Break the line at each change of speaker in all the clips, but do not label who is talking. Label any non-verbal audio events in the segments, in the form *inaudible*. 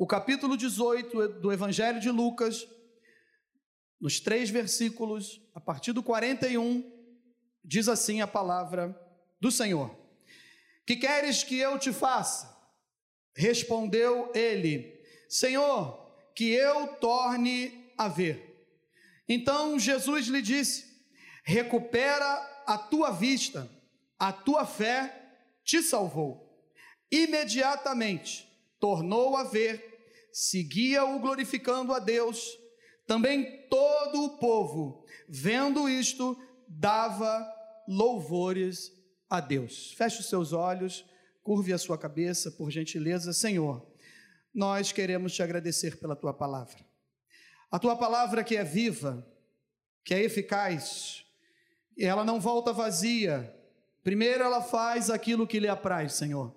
o capítulo 18 do Evangelho de Lucas, nos três versículos, a partir do 41, diz assim a palavra do Senhor: Que queres que eu te faça? Respondeu ele: Senhor, que eu torne a ver. Então Jesus lhe disse: Recupera a tua vista, a tua fé te salvou. Imediatamente tornou a ver, seguia-o glorificando a Deus. Também todo o povo, vendo isto, dava louvores a Deus. Feche os seus olhos, curve a sua cabeça, por gentileza, Senhor. Nós queremos te agradecer pela tua palavra. A tua palavra que é viva, que é eficaz, ela não volta vazia. Primeiro ela faz aquilo que lhe apraz, Senhor.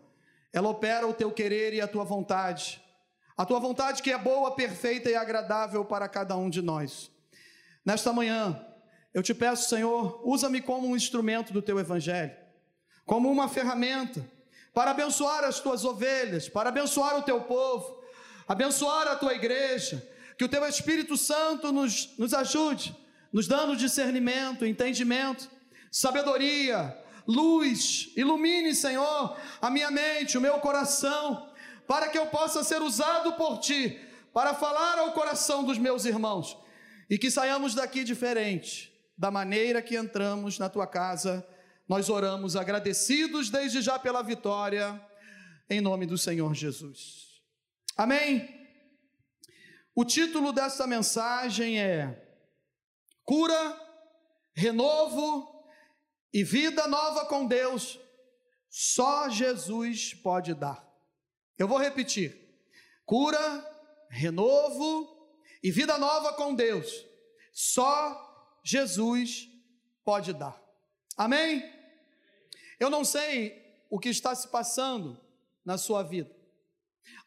Ela opera o teu querer e a tua vontade. A tua vontade que é boa, perfeita e agradável para cada um de nós. Nesta manhã, eu te peço, Senhor, usa-me como um instrumento do teu evangelho, como uma ferramenta para abençoar as tuas ovelhas, para abençoar o teu povo, abençoar a tua igreja, que o teu Espírito Santo nos, nos ajude nos dando discernimento, entendimento, sabedoria, luz. Ilumine, Senhor, a minha mente, o meu coração, para que eu possa ser usado por Ti, para falar ao coração dos meus irmãos e que saiamos daqui diferente da maneira que entramos na Tua casa. Nós oramos agradecidos desde já pela vitória, em nome do Senhor Jesus. Amém. O título dessa mensagem é cura, renovo e vida nova com Deus, só Jesus pode dar. Eu vou repetir: cura, renovo e vida nova com Deus, só Jesus pode dar. Amém? Eu não sei o que está se passando na sua vida.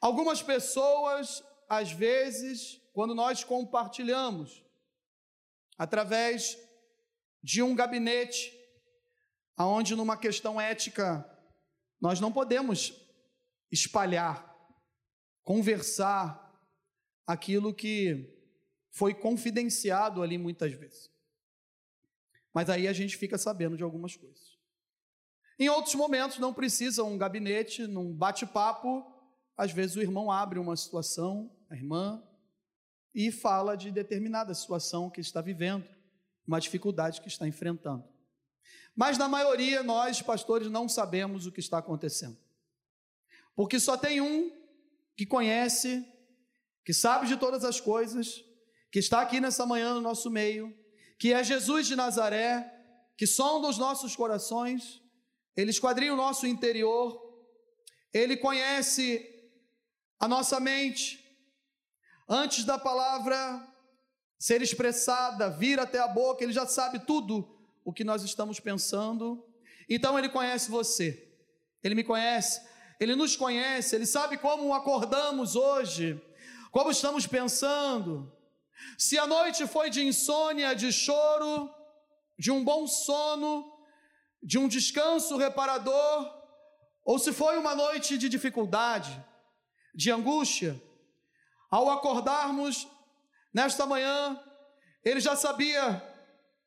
Algumas pessoas, às vezes, quando nós compartilhamos através de um gabinete, aonde numa questão ética nós não podemos espalhar, conversar aquilo que foi confidenciado ali muitas vezes. Mas aí a gente fica sabendo de algumas coisas. Em outros momentos não precisa um gabinete, num bate-papo, às vezes o irmão abre uma situação, a irmã e fala de determinada situação que está vivendo, uma dificuldade que está enfrentando. Mas na maioria nós, pastores, não sabemos o que está acontecendo. Porque só tem um que conhece, que sabe de todas as coisas, que está aqui nessa manhã no nosso meio, que é Jesus de Nazaré, que sonda os nossos corações, ele esquadrinha o nosso interior, ele conhece a nossa mente, Antes da palavra ser expressada, vir até a boca, ele já sabe tudo o que nós estamos pensando. Então ele conhece você, ele me conhece, ele nos conhece, ele sabe como acordamos hoje, como estamos pensando. Se a noite foi de insônia, de choro, de um bom sono, de um descanso reparador, ou se foi uma noite de dificuldade, de angústia, ao acordarmos nesta manhã, ele já sabia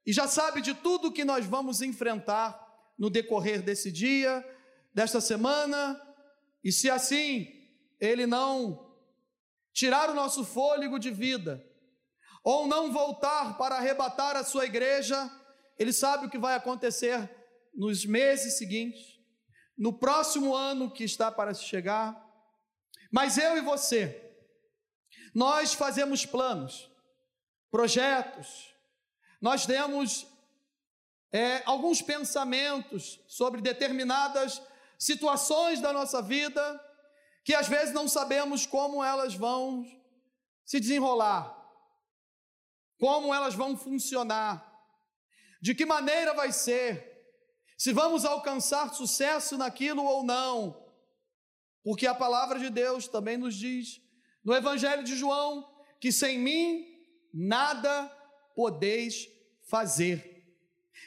e já sabe de tudo que nós vamos enfrentar no decorrer desse dia, desta semana, e se assim ele não tirar o nosso fôlego de vida, ou não voltar para arrebatar a sua igreja, ele sabe o que vai acontecer nos meses seguintes, no próximo ano que está para chegar. Mas eu e você, nós fazemos planos, projetos, nós temos é, alguns pensamentos sobre determinadas situações da nossa vida que às vezes não sabemos como elas vão se desenrolar, como elas vão funcionar, de que maneira vai ser, se vamos alcançar sucesso naquilo ou não, porque a palavra de Deus também nos diz no Evangelho de João, que sem mim nada podeis fazer.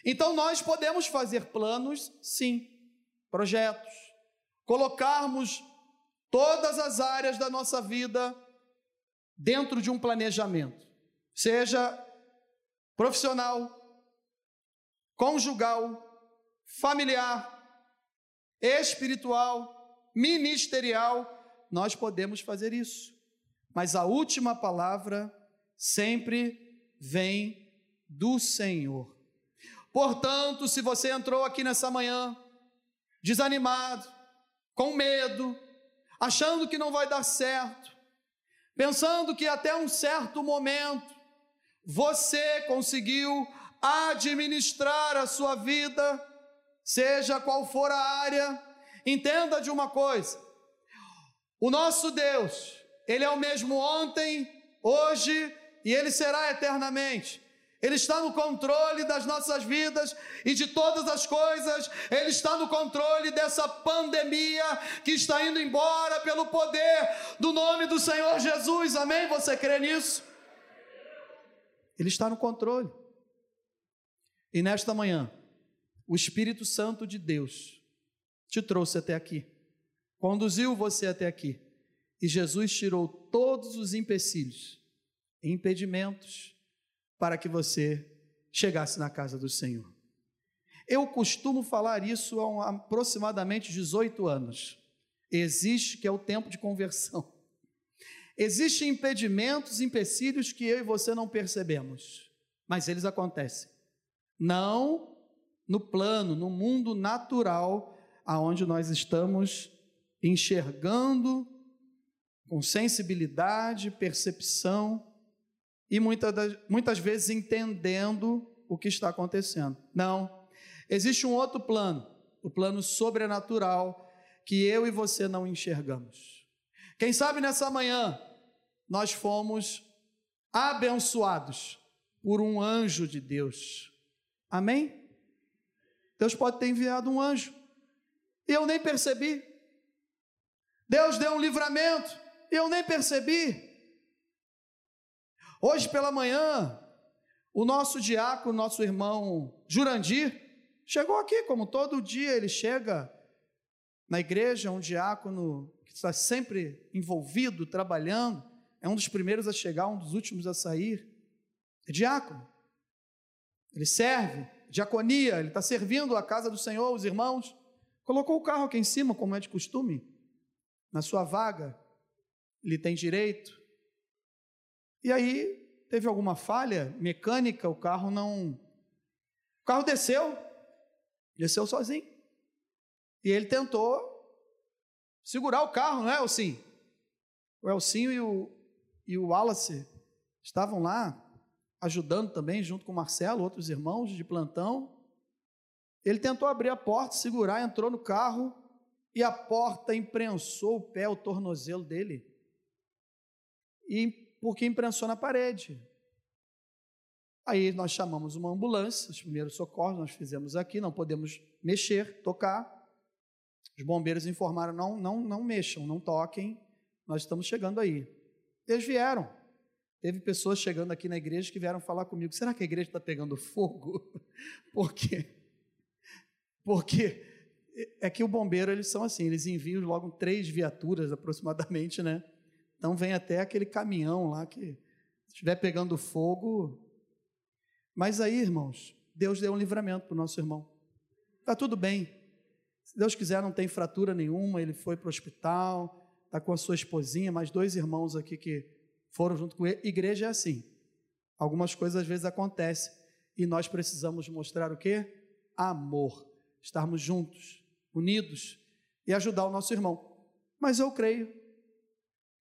Então nós podemos fazer planos, sim, projetos, colocarmos todas as áreas da nossa vida dentro de um planejamento, seja profissional, conjugal, familiar, espiritual, ministerial, nós podemos fazer isso. Mas a última palavra sempre vem do Senhor. Portanto, se você entrou aqui nessa manhã desanimado, com medo, achando que não vai dar certo, pensando que até um certo momento você conseguiu administrar a sua vida, seja qual for a área, entenda de uma coisa: o nosso Deus, Ele é o mesmo ontem, hoje e Ele será eternamente. Ele está no controle das nossas vidas e de todas as coisas, Ele está no controle dessa pandemia que está indo embora pelo poder do nome do Senhor Jesus, amém? Você crê nisso? Ele está no controle. E nesta manhã, o Espírito Santo de Deus te trouxe até aqui, conduziu você até aqui, e Jesus tirou todos os empecilhos, impedimentos, para que você chegasse na casa do Senhor. Eu costumo falar isso há aproximadamente 18 anos. Existe que é o tempo de conversão. Existem impedimentos, empecilhos que eu e você não percebemos, mas eles acontecem. Não no plano, no mundo natural, aonde nós estamos enxergando com sensibilidade, percepção e muitas, das, muitas vezes entendendo o que está acontecendo. Não. Existe um outro plano, o plano sobrenatural, que eu e você não enxergamos. Quem sabe nessa manhã nós fomos abençoados por um anjo de Deus. Amém? Deus pode ter enviado um anjo. E eu nem percebi. Deus deu um livramento. E eu nem percebi. Hoje pela manhã, o nosso diácono, nosso irmão Jurandir, chegou aqui, como todo dia ele chega na igreja, um diácono que está sempre envolvido, trabalhando, é um dos primeiros a chegar, um dos últimos a sair. É diácono. Ele serve, diaconia, ele está servindo a casa do Senhor, os irmãos. Colocou o carro aqui em cima, como é de costume, na sua vaga, ele tem direito. E aí teve alguma falha mecânica, o carro não. O carro desceu, desceu sozinho. E ele tentou segurar o carro, não é, Elcinho? O Elcinho e o, e o Wallace estavam lá ajudando também, junto com o Marcelo, outros irmãos de plantão. Ele tentou abrir a porta, segurar, entrou no carro e a porta imprensou o pé, o tornozelo dele. E porque imprensou na parede. Aí nós chamamos uma ambulância, os primeiros socorros nós fizemos aqui, não podemos mexer, tocar. Os bombeiros informaram: não, não, não mexam, não toquem, nós estamos chegando aí. Eles vieram. Teve pessoas chegando aqui na igreja que vieram falar comigo: será que a igreja está pegando fogo? *laughs* Por quê? Porque é que o bombeiro, eles são assim, eles enviam logo três viaturas aproximadamente, né? Então vem até aquele caminhão lá que estiver pegando fogo. Mas aí, irmãos, Deus deu um livramento para o nosso irmão. Está tudo bem. Se Deus quiser, não tem fratura nenhuma, ele foi para o hospital, está com a sua esposinha, mais dois irmãos aqui que foram junto com ele. Igreja é assim. Algumas coisas às vezes acontecem e nós precisamos mostrar o que? Amor. Estarmos juntos, unidos e ajudar o nosso irmão. Mas eu creio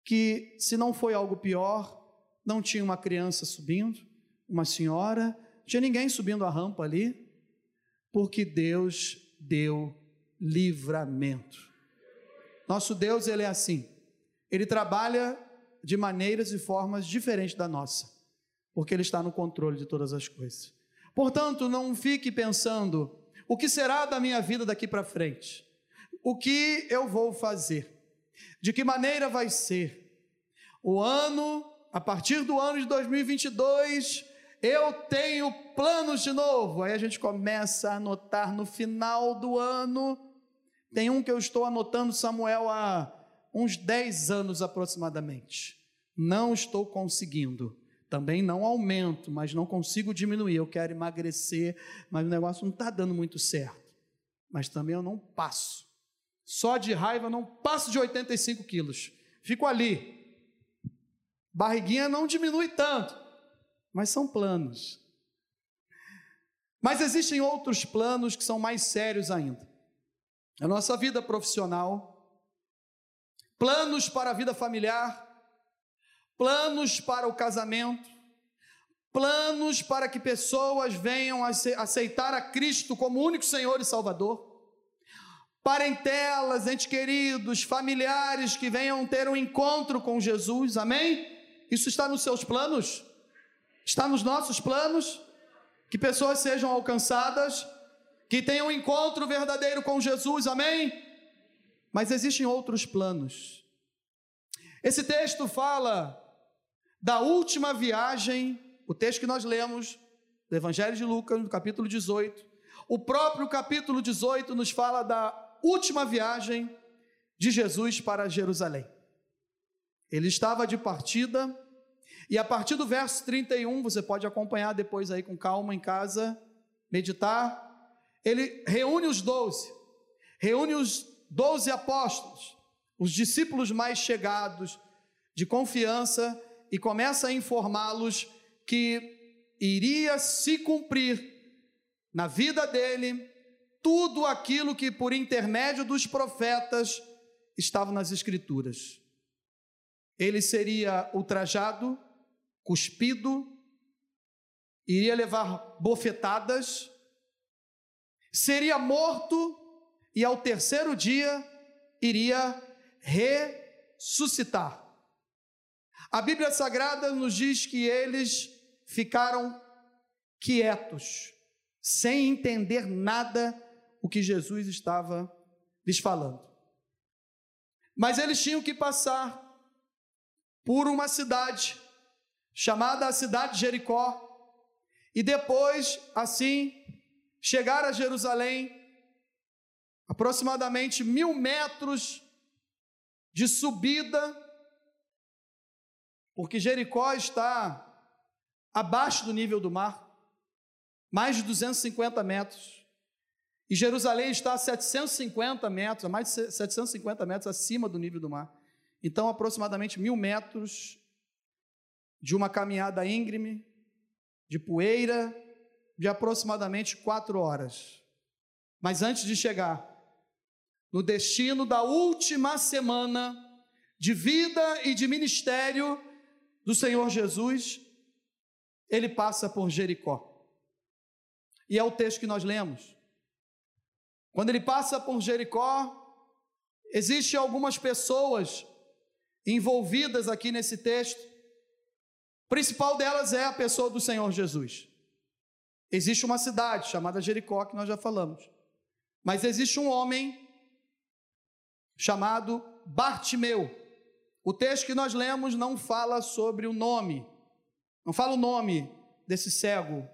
que se não foi algo pior, não tinha uma criança subindo, uma senhora, tinha ninguém subindo a rampa ali, porque Deus deu livramento. Nosso Deus, ele é assim. Ele trabalha de maneiras e formas diferentes da nossa, porque Ele está no controle de todas as coisas. Portanto, não fique pensando: o que será da minha vida daqui para frente? O que eu vou fazer? De que maneira vai ser? O ano, a partir do ano de 2022, eu tenho planos de novo. Aí a gente começa a anotar no final do ano. Tem um que eu estou anotando, Samuel, há uns 10 anos aproximadamente. Não estou conseguindo. Também não aumento, mas não consigo diminuir. Eu quero emagrecer, mas o negócio não está dando muito certo. Mas também eu não passo. Só de raiva não passo de 85 quilos. Fico ali. Barriguinha não diminui tanto, mas são planos. Mas existem outros planos que são mais sérios ainda. A nossa vida profissional, planos para a vida familiar, planos para o casamento, planos para que pessoas venham a aceitar a Cristo como único Senhor e Salvador, parentelas, entes queridos, familiares que venham ter um encontro com Jesus, amém? Isso está nos seus planos? Está nos nossos planos? Que pessoas sejam alcançadas, que tenham um encontro verdadeiro com Jesus, amém? Mas existem outros planos. Esse texto fala da última viagem, o texto que nós lemos, do Evangelho de Lucas, no capítulo 18. O próprio capítulo 18 nos fala da última viagem de Jesus para Jerusalém. Ele estava de partida, e a partir do verso 31, você pode acompanhar depois aí com calma em casa, meditar. Ele reúne os doze, reúne os doze apóstolos, os discípulos mais chegados, de confiança, e começa a informá-los que iria se cumprir na vida dele tudo aquilo que por intermédio dos profetas estava nas escrituras. Ele seria ultrajado, cuspido, iria levar bofetadas, seria morto e ao terceiro dia iria ressuscitar. A Bíblia Sagrada nos diz que eles ficaram quietos, sem entender nada o que Jesus estava lhes falando. Mas eles tinham que passar por uma cidade chamada a cidade de Jericó e depois, assim, chegar a Jerusalém, aproximadamente mil metros de subida porque Jericó está abaixo do nível do mar, mais de 250 metros, e Jerusalém está a 750 metros, a mais de 750 metros acima do nível do mar. Então, aproximadamente mil metros de uma caminhada íngreme, de poeira, de aproximadamente quatro horas. Mas antes de chegar no destino da última semana de vida e de ministério do Senhor Jesus, ele passa por Jericó. E é o texto que nós lemos. Quando ele passa por Jericó, existem algumas pessoas envolvidas aqui nesse texto. O principal delas é a pessoa do Senhor Jesus. Existe uma cidade chamada Jericó, que nós já falamos. Mas existe um homem chamado Bartimeu. O texto que nós lemos não fala sobre o nome, não fala o nome desse cego,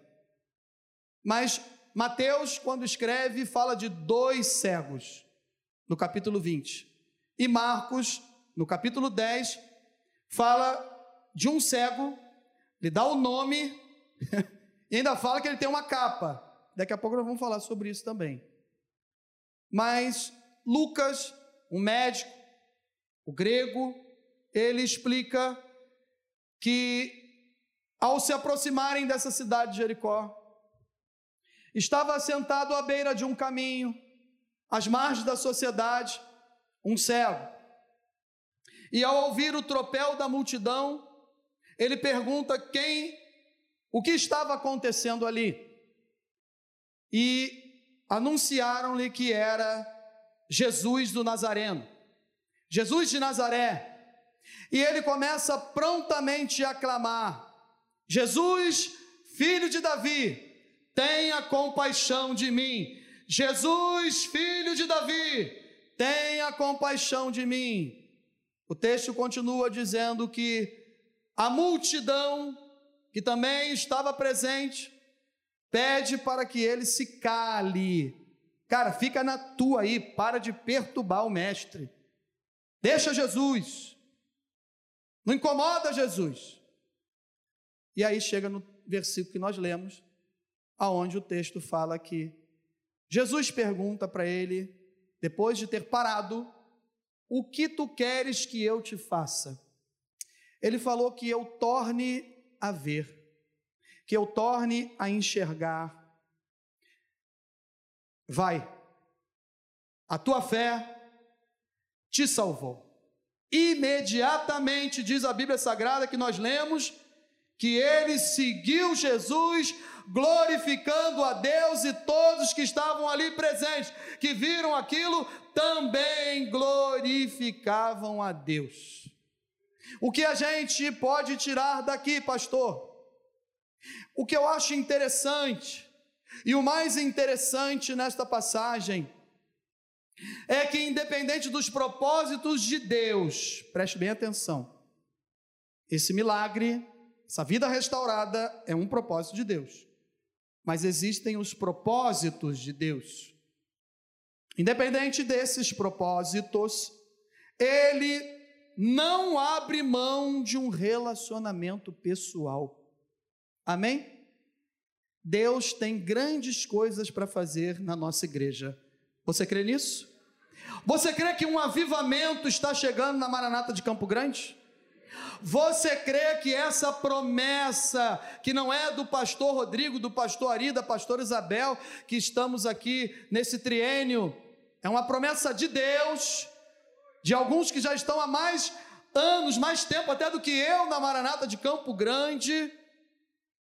mas Mateus, quando escreve, fala de dois cegos, no capítulo 20, e Marcos, no capítulo 10, fala de um cego, ele dá o nome *laughs* e ainda fala que ele tem uma capa. Daqui a pouco nós vamos falar sobre isso também. Mas Lucas, um médico, o grego, ele explica que ao se aproximarem dessa cidade de Jericó, estava sentado à beira de um caminho, às margens da sociedade, um cego. E ao ouvir o tropel da multidão, ele pergunta quem, o que estava acontecendo ali. E anunciaram-lhe que era Jesus do Nazareno. Jesus de Nazaré, e ele começa prontamente a clamar: Jesus, filho de Davi, tenha compaixão de mim. Jesus, filho de Davi, tenha compaixão de mim. O texto continua dizendo que a multidão, que também estava presente, pede para que ele se cale. Cara, fica na tua aí, para de perturbar o mestre. Deixa Jesus. Não incomoda Jesus. E aí chega no versículo que nós lemos, aonde o texto fala que Jesus pergunta para ele, depois de ter parado, o que tu queres que eu te faça? Ele falou que eu torne a ver, que eu torne a enxergar. Vai, a tua fé te salvou. Imediatamente, diz a Bíblia Sagrada que nós lemos, que ele seguiu Jesus, glorificando a Deus, e todos que estavam ali presentes, que viram aquilo, também glorificavam a Deus. O que a gente pode tirar daqui, pastor? O que eu acho interessante, e o mais interessante nesta passagem, é que, independente dos propósitos de Deus, preste bem atenção, esse milagre, essa vida restaurada é um propósito de Deus, mas existem os propósitos de Deus. Independente desses propósitos, Ele não abre mão de um relacionamento pessoal. Amém? Deus tem grandes coisas para fazer na nossa igreja. Você crê nisso? Você crê que um avivamento está chegando na Maranata de Campo Grande? Você crê que essa promessa, que não é do pastor Rodrigo, do pastor Ari, da pastora Isabel, que estamos aqui nesse triênio, é uma promessa de Deus, de alguns que já estão há mais anos, mais tempo até do que eu na Maranata de Campo Grande,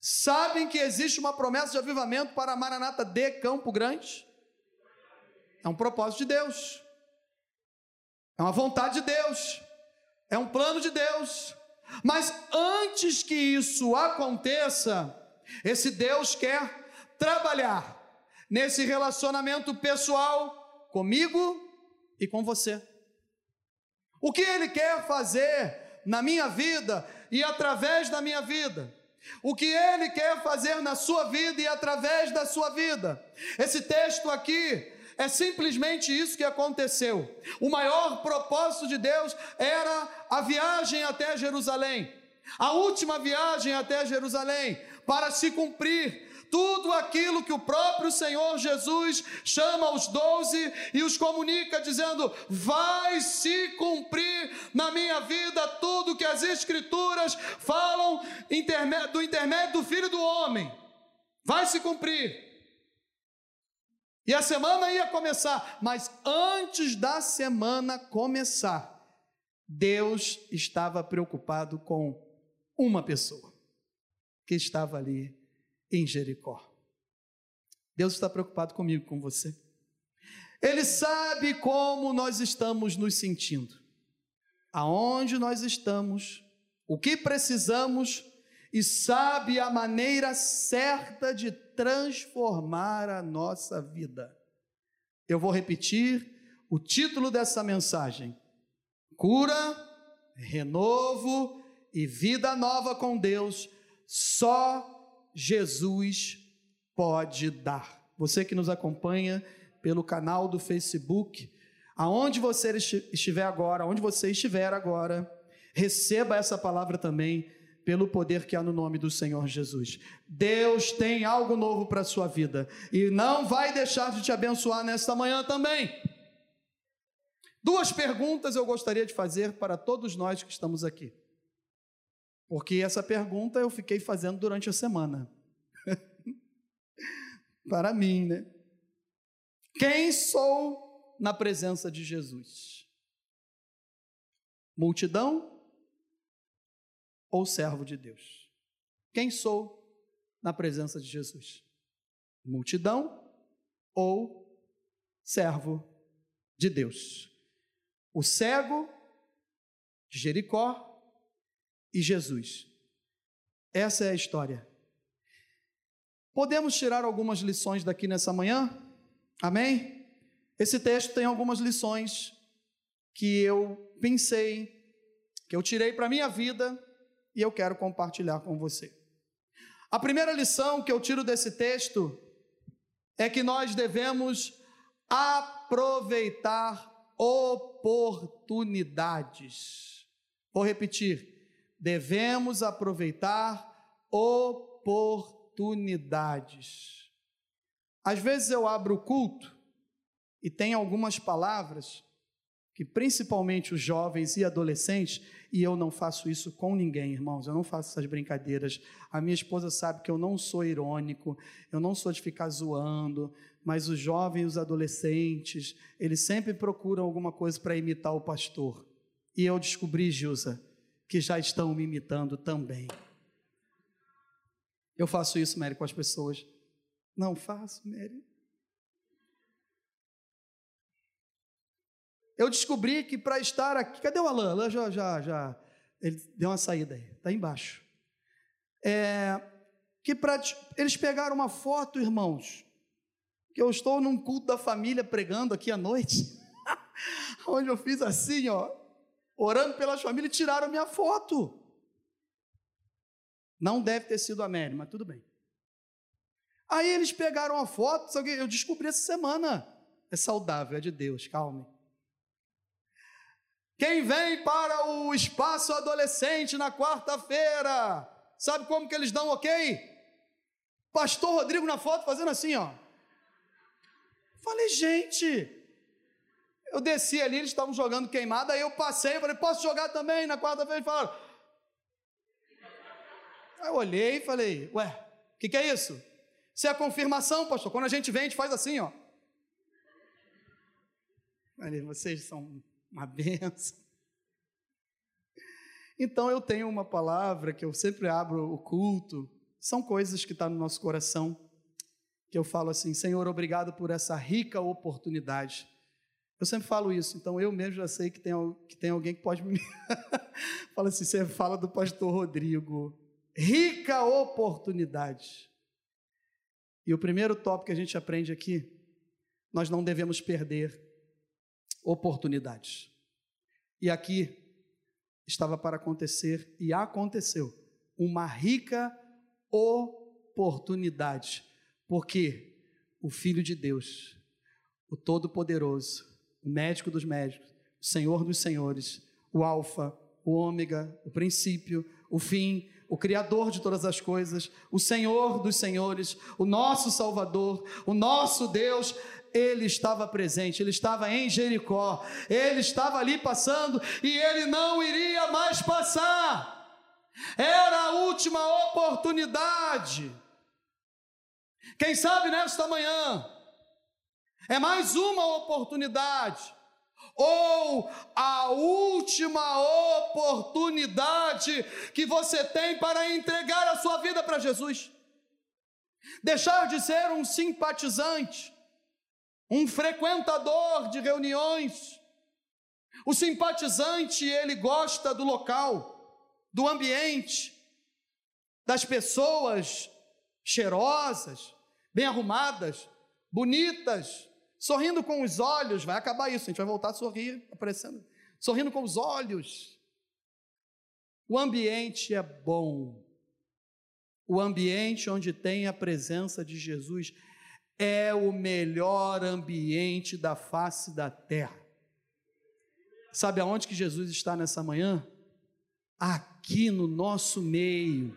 sabem que existe uma promessa de avivamento para a Maranata de Campo Grande? É um propósito de Deus, é uma vontade de Deus, é um plano de Deus. Mas antes que isso aconteça, esse Deus quer trabalhar nesse relacionamento pessoal comigo e com você. O que Ele quer fazer na minha vida e através da minha vida? O que Ele quer fazer na sua vida e através da sua vida? Esse texto aqui é simplesmente isso que aconteceu. O maior propósito de Deus era a viagem até Jerusalém, a última viagem até Jerusalém, para se cumprir tudo aquilo que o próprio Senhor Jesus chama os doze e os comunica, dizendo: vai se cumprir na minha vida tudo que as Escrituras falam do intermédio do Filho do Homem. Vai se cumprir. E a semana ia começar, mas antes da semana começar, Deus estava preocupado com uma pessoa que estava ali em Jericó. Deus está preocupado comigo, com você. Ele sabe como nós estamos nos sentindo, aonde nós estamos, o que precisamos e sabe a maneira certa de transformar a nossa vida. Eu vou repetir o título dessa mensagem: Cura, renovo e vida nova com Deus, só Jesus pode dar. Você que nos acompanha pelo canal do Facebook, aonde você estiver agora, aonde você estiver agora, receba essa palavra também pelo poder que há no nome do Senhor Jesus. Deus tem algo novo para a sua vida e não vai deixar de te abençoar nesta manhã também. Duas perguntas eu gostaria de fazer para todos nós que estamos aqui. Porque essa pergunta eu fiquei fazendo durante a semana. *laughs* para mim, né? Quem sou na presença de Jesus? Multidão ou servo de Deus? Quem sou na presença de Jesus? Multidão ou servo de Deus? O cego de Jericó e Jesus. Essa é a história. Podemos tirar algumas lições daqui nessa manhã? Amém? Esse texto tem algumas lições que eu pensei, que eu tirei para a minha vida e eu quero compartilhar com você. A primeira lição que eu tiro desse texto é que nós devemos aproveitar oportunidades. Vou repetir. Devemos aproveitar oportunidades. Às vezes eu abro o culto e tem algumas palavras que principalmente os jovens e adolescentes, e eu não faço isso com ninguém, irmãos, eu não faço essas brincadeiras. A minha esposa sabe que eu não sou irônico, eu não sou de ficar zoando, mas os jovens os adolescentes, eles sempre procuram alguma coisa para imitar o pastor. E eu descobri, Gilza, que já estão me imitando também. Eu faço isso, Mary, com as pessoas. Não faço, Mary. Eu descobri que para estar aqui. Cadê o Alan? Alan já, já, já. Ele deu uma saída aí, está embaixo. É, que para eles pegaram uma foto, irmãos, que eu estou num culto da família pregando aqui à noite, *laughs* onde eu fiz assim, ó, orando pelas famílias, tiraram minha foto. Não deve ter sido a Mary, mas tudo bem. Aí eles pegaram a foto, eu descobri essa semana. É saudável, é de Deus, calme. Quem vem para o espaço adolescente na quarta-feira, sabe como que eles dão ok? Pastor Rodrigo na foto fazendo assim, ó. Falei, gente, eu desci ali, eles estavam jogando queimada, aí eu passei, falei, posso jogar também na quarta-feira? Eles falaram. Aí eu olhei e falei, ué, o que, que é isso? Isso é a confirmação, pastor. Quando a gente vem, a gente faz assim, ó. Falei, vocês são uma benção. Então eu tenho uma palavra que eu sempre abro o culto, são coisas que estão tá no nosso coração, que eu falo assim: Senhor, obrigado por essa rica oportunidade. Eu sempre falo isso, então eu mesmo já sei que tem, que tem alguém que pode *laughs* me. fala assim: você fala do pastor Rodrigo. Rica oportunidade. E o primeiro tópico que a gente aprende aqui, nós não devemos perder oportunidades. E aqui estava para acontecer e aconteceu uma rica oportunidade, porque o Filho de Deus, o Todo-Poderoso, o médico dos médicos, o Senhor dos senhores, o Alfa, o Ômega, o princípio, o fim, o Criador de todas as coisas, o Senhor dos senhores, o nosso Salvador, o nosso Deus, ele estava presente, ele estava em Jericó, ele estava ali passando e ele não iria mais passar. Era a última oportunidade. Quem sabe nesta manhã é mais uma oportunidade ou a última oportunidade que você tem para entregar a sua vida para Jesus. Deixar de ser um simpatizante, um frequentador de reuniões. O simpatizante, ele gosta do local, do ambiente, das pessoas cheirosas, bem arrumadas, bonitas, sorrindo com os olhos. Vai acabar isso, a gente vai voltar a sorrir, aparecendo, sorrindo com os olhos. O ambiente é bom. O ambiente onde tem a presença de Jesus é o melhor ambiente da face da terra. Sabe aonde que Jesus está nessa manhã? Aqui no nosso meio.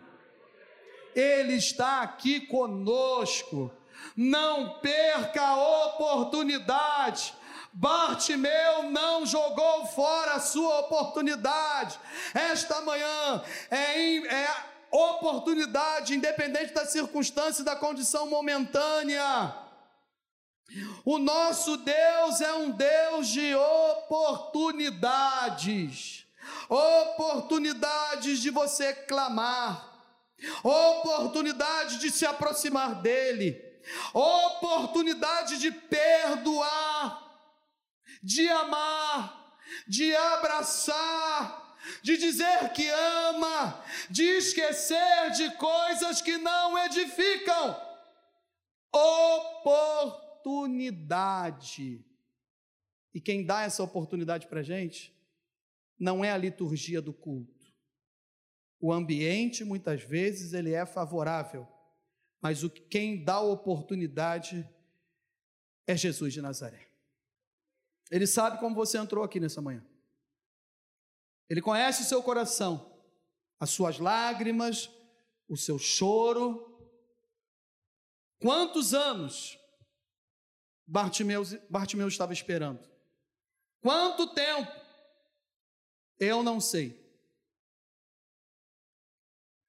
Ele está aqui conosco. Não perca a oportunidade. Bartimeu não jogou fora a sua oportunidade. Esta manhã é, é oportunidade, independente da circunstância e da condição momentânea. O nosso Deus é um Deus de oportunidades, oportunidades de você clamar, oportunidade de se aproximar dEle, oportunidade de perdoar, de amar, de abraçar, de dizer que ama, de esquecer de coisas que não edificam. Oportunidade. E quem dá essa oportunidade para a gente não é a liturgia do culto. O ambiente, muitas vezes, ele é favorável, mas o quem dá a oportunidade é Jesus de Nazaré. Ele sabe como você entrou aqui nessa manhã. Ele conhece o seu coração, as suas lágrimas, o seu choro. Quantos anos Bartimeu, Bartimeu estava esperando? Quanto tempo? Eu não sei.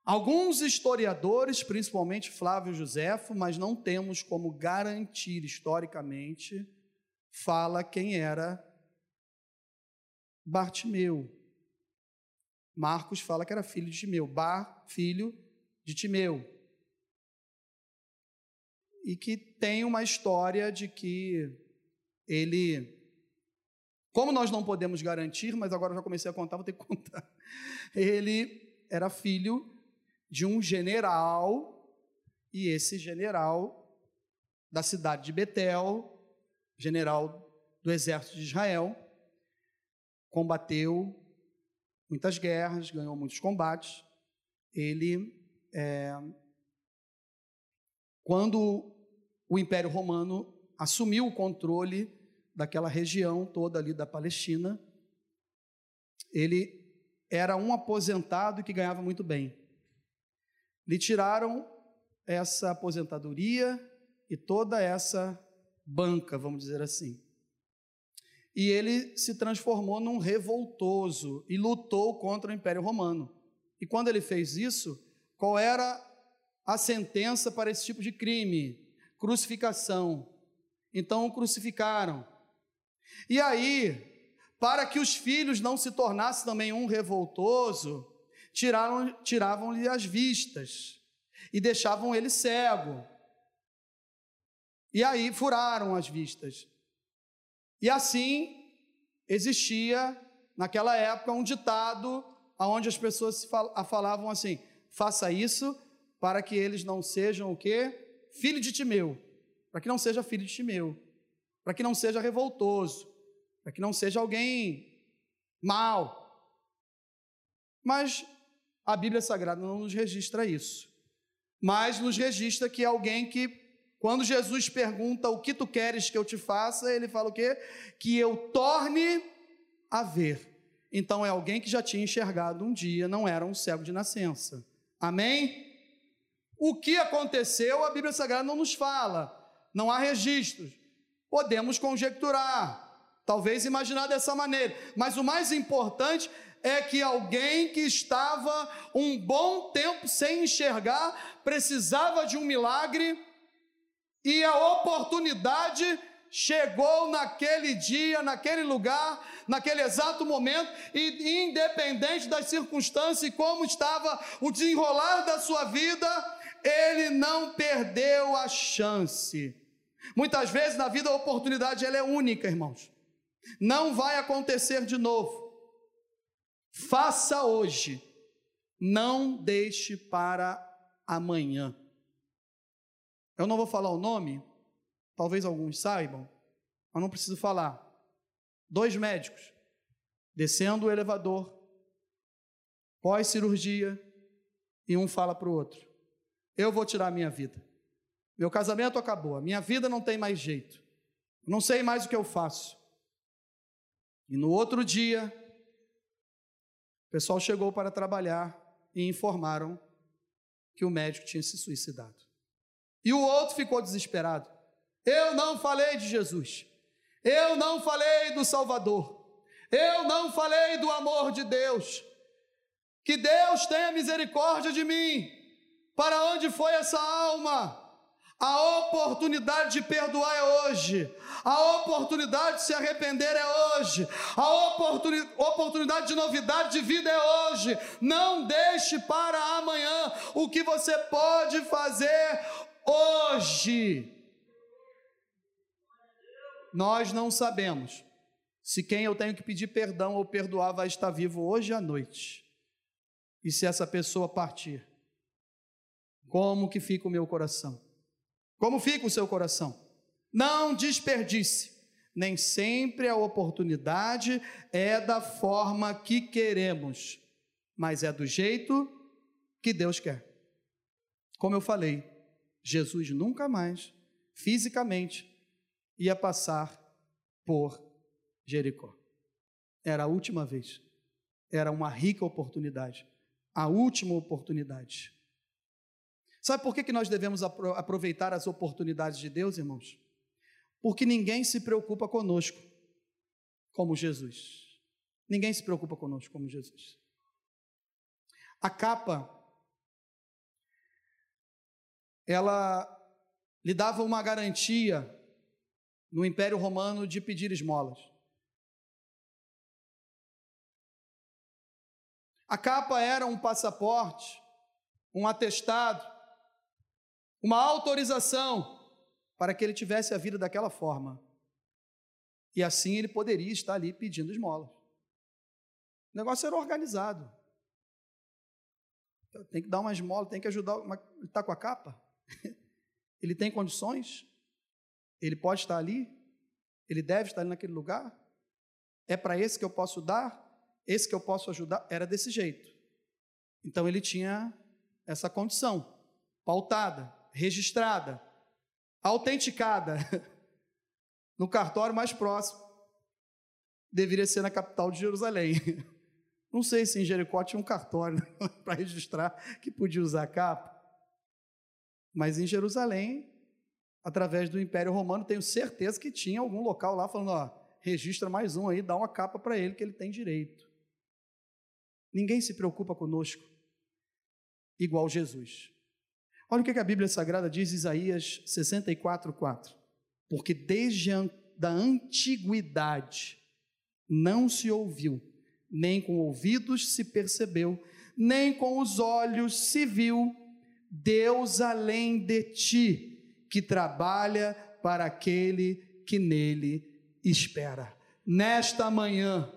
Alguns historiadores, principalmente Flávio Josefo, mas não temos como garantir historicamente, fala quem era Bartimeu. Marcos fala que era filho de Timeu, Bar, filho de Timeu. E que tem uma história de que ele como nós não podemos garantir, mas agora já comecei a contar, vou ter que contar. *laughs* Ele era filho de um general, e esse general da cidade de Betel, general do exército de Israel, combateu muitas guerras, ganhou muitos combates. Ele, é, quando o Império Romano assumiu o controle daquela região toda ali da Palestina. Ele era um aposentado que ganhava muito bem. Lhe tiraram essa aposentadoria e toda essa banca, vamos dizer assim. E ele se transformou num revoltoso e lutou contra o Império Romano. E quando ele fez isso, qual era a sentença para esse tipo de crime? Crucificação. Então o crucificaram. E aí, para que os filhos não se tornassem também um revoltoso, tiraram, tiravam-lhe as vistas e deixavam ele cego. E aí furaram as vistas. E assim existia naquela época um ditado onde as pessoas falavam assim: faça isso para que eles não sejam o quê? Filho de Timeu, para que não seja filho de Timeu para que não seja revoltoso, para que não seja alguém mal. Mas a Bíblia Sagrada não nos registra isso. Mas nos registra que alguém que, quando Jesus pergunta o que tu queres que eu te faça, ele fala o quê? Que eu torne a ver. Então é alguém que já tinha enxergado um dia, não era um cego de nascença. Amém? O que aconteceu, a Bíblia Sagrada não nos fala, não há registros. Podemos conjecturar, talvez imaginar dessa maneira, mas o mais importante é que alguém que estava um bom tempo sem enxergar precisava de um milagre e a oportunidade chegou naquele dia, naquele lugar, naquele exato momento, e independente das circunstâncias e como estava o desenrolar da sua vida, ele não perdeu a chance. Muitas vezes na vida a oportunidade ela é única, irmãos. Não vai acontecer de novo. Faça hoje. Não deixe para amanhã. Eu não vou falar o nome, talvez alguns saibam, mas não preciso falar. Dois médicos descendo o elevador, pós-cirurgia, e um fala para o outro: Eu vou tirar a minha vida. Meu casamento acabou, a minha vida não tem mais jeito. Não sei mais o que eu faço. E no outro dia, o pessoal chegou para trabalhar e informaram que o médico tinha se suicidado. E o outro ficou desesperado. Eu não falei de Jesus. Eu não falei do Salvador. Eu não falei do amor de Deus. Que Deus tenha misericórdia de mim. Para onde foi essa alma? A oportunidade de perdoar é hoje. A oportunidade de se arrepender é hoje. A oportuni oportunidade de novidade de vida é hoje. Não deixe para amanhã o que você pode fazer hoje. Nós não sabemos se quem eu tenho que pedir perdão ou perdoar vai estar vivo hoje à noite. E se essa pessoa partir, como que fica o meu coração? Como fica o seu coração? Não desperdice. Nem sempre a oportunidade é da forma que queremos, mas é do jeito que Deus quer. Como eu falei, Jesus nunca mais, fisicamente, ia passar por Jericó. Era a última vez. Era uma rica oportunidade. A última oportunidade. Sabe por que, que nós devemos aproveitar as oportunidades de Deus, irmãos? Porque ninguém se preocupa conosco como Jesus. Ninguém se preocupa conosco como Jesus. A capa, ela lhe dava uma garantia no Império Romano de pedir esmolas. A capa era um passaporte, um atestado, uma autorização para que ele tivesse a vida daquela forma. E assim ele poderia estar ali pedindo esmolas. O negócio era organizado. Tem que dar uma esmola, tem que ajudar. Ele está com a capa? Ele tem condições? Ele pode estar ali? Ele deve estar ali naquele lugar? É para esse que eu posso dar? Esse que eu posso ajudar? Era desse jeito. Então ele tinha essa condição, pautada, registrada, autenticada *laughs* no cartório mais próximo. Deveria ser na capital de Jerusalém. *laughs* Não sei se em Jericó tinha um cartório *laughs* para registrar que podia usar capa, mas em Jerusalém, através do Império Romano, tenho certeza que tinha algum local lá falando: ó, registra mais um aí, dá uma capa para ele que ele tem direito. Ninguém se preocupa conosco igual Jesus. Olha o que a Bíblia Sagrada diz, Isaías 64, 4. Porque desde a da antiguidade não se ouviu nem com ouvidos se percebeu, nem com os olhos se viu Deus além de ti, que trabalha para aquele que nele espera. Nesta manhã,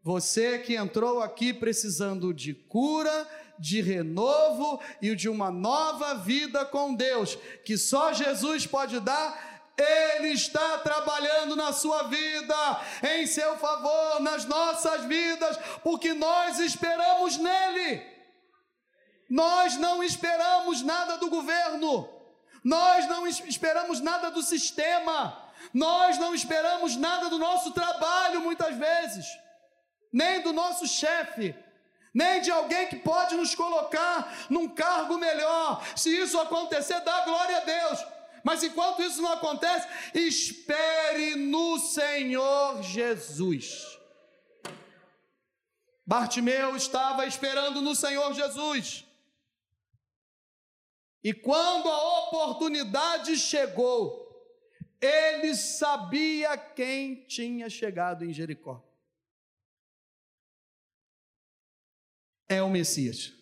você que entrou aqui precisando de cura, de renovo e de uma nova vida com Deus, que só Jesus pode dar, ele está trabalhando na sua vida, em seu favor, nas nossas vidas, porque nós esperamos nele. Nós não esperamos nada do governo, nós não esperamos nada do sistema, nós não esperamos nada do nosso trabalho, muitas vezes, nem do nosso chefe, nem de alguém que pode nos colocar num cargo melhor. Se isso acontecer, dá glória a Deus. Mas enquanto isso não acontece, espere no Senhor Jesus. Bartimeu estava esperando no Senhor Jesus. E quando a oportunidade chegou, ele sabia quem tinha chegado em Jericó. É o Messias.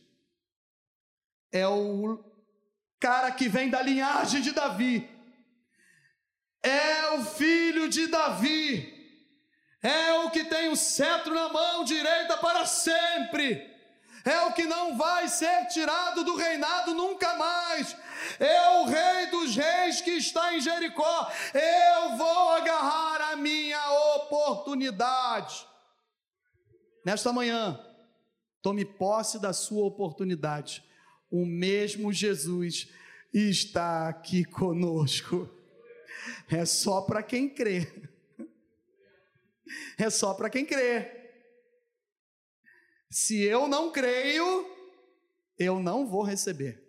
É o cara que vem da linhagem de Davi, é o filho de Davi, é o que tem o cetro na mão direita para sempre, é o que não vai ser tirado do reinado nunca mais, é o rei dos reis que está em Jericó. Eu vou agarrar a minha oportunidade. Nesta manhã, tome posse da sua oportunidade o mesmo Jesus está aqui conosco. É só para quem crê. É só para quem crê. Se eu não creio, eu não vou receber.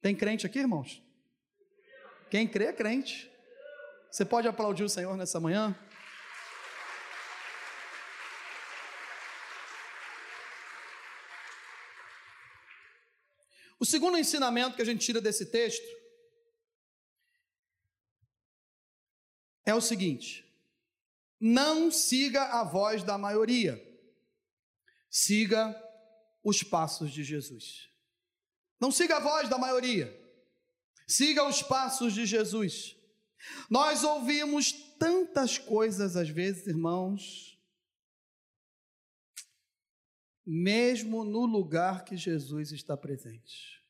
Tem crente aqui, irmãos? Quem crê é crente. Você pode aplaudir o Senhor nessa manhã? O segundo ensinamento que a gente tira desse texto é o seguinte: não siga a voz da maioria, siga os passos de Jesus. Não siga a voz da maioria, siga os passos de Jesus. Nós ouvimos tantas coisas às vezes, irmãos, mesmo no lugar que Jesus está presente.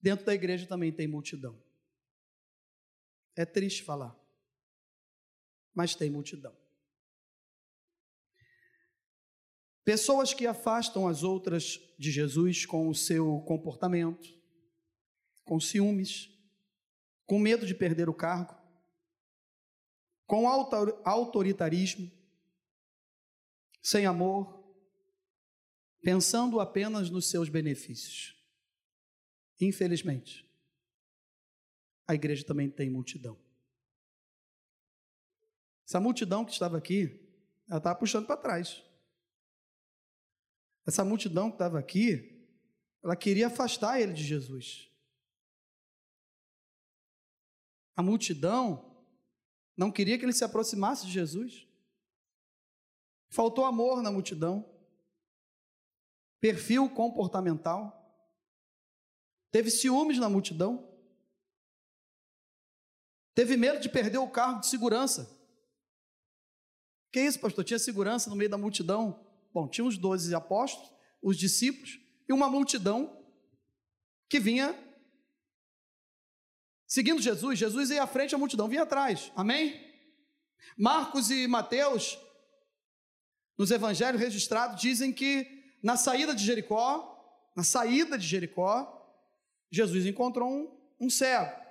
Dentro da igreja também tem multidão. É triste falar, mas tem multidão. Pessoas que afastam as outras de Jesus com o seu comportamento, com ciúmes, com medo de perder o cargo, com autoritarismo, sem amor, pensando apenas nos seus benefícios. Infelizmente, a igreja também tem multidão. Essa multidão que estava aqui, ela estava puxando para trás. Essa multidão que estava aqui, ela queria afastar ele de Jesus. A multidão não queria que ele se aproximasse de Jesus. Faltou amor na multidão, perfil comportamental, teve ciúmes na multidão, teve medo de perder o cargo de segurança. Que isso, pastor? Tinha segurança no meio da multidão? Bom, tinha os doze apóstolos, os discípulos e uma multidão que vinha seguindo Jesus. Jesus ia à frente, a multidão vinha atrás. Amém? Marcos e Mateus nos evangelhos registrados, dizem que na saída de Jericó, na saída de Jericó, Jesus encontrou um, um cego.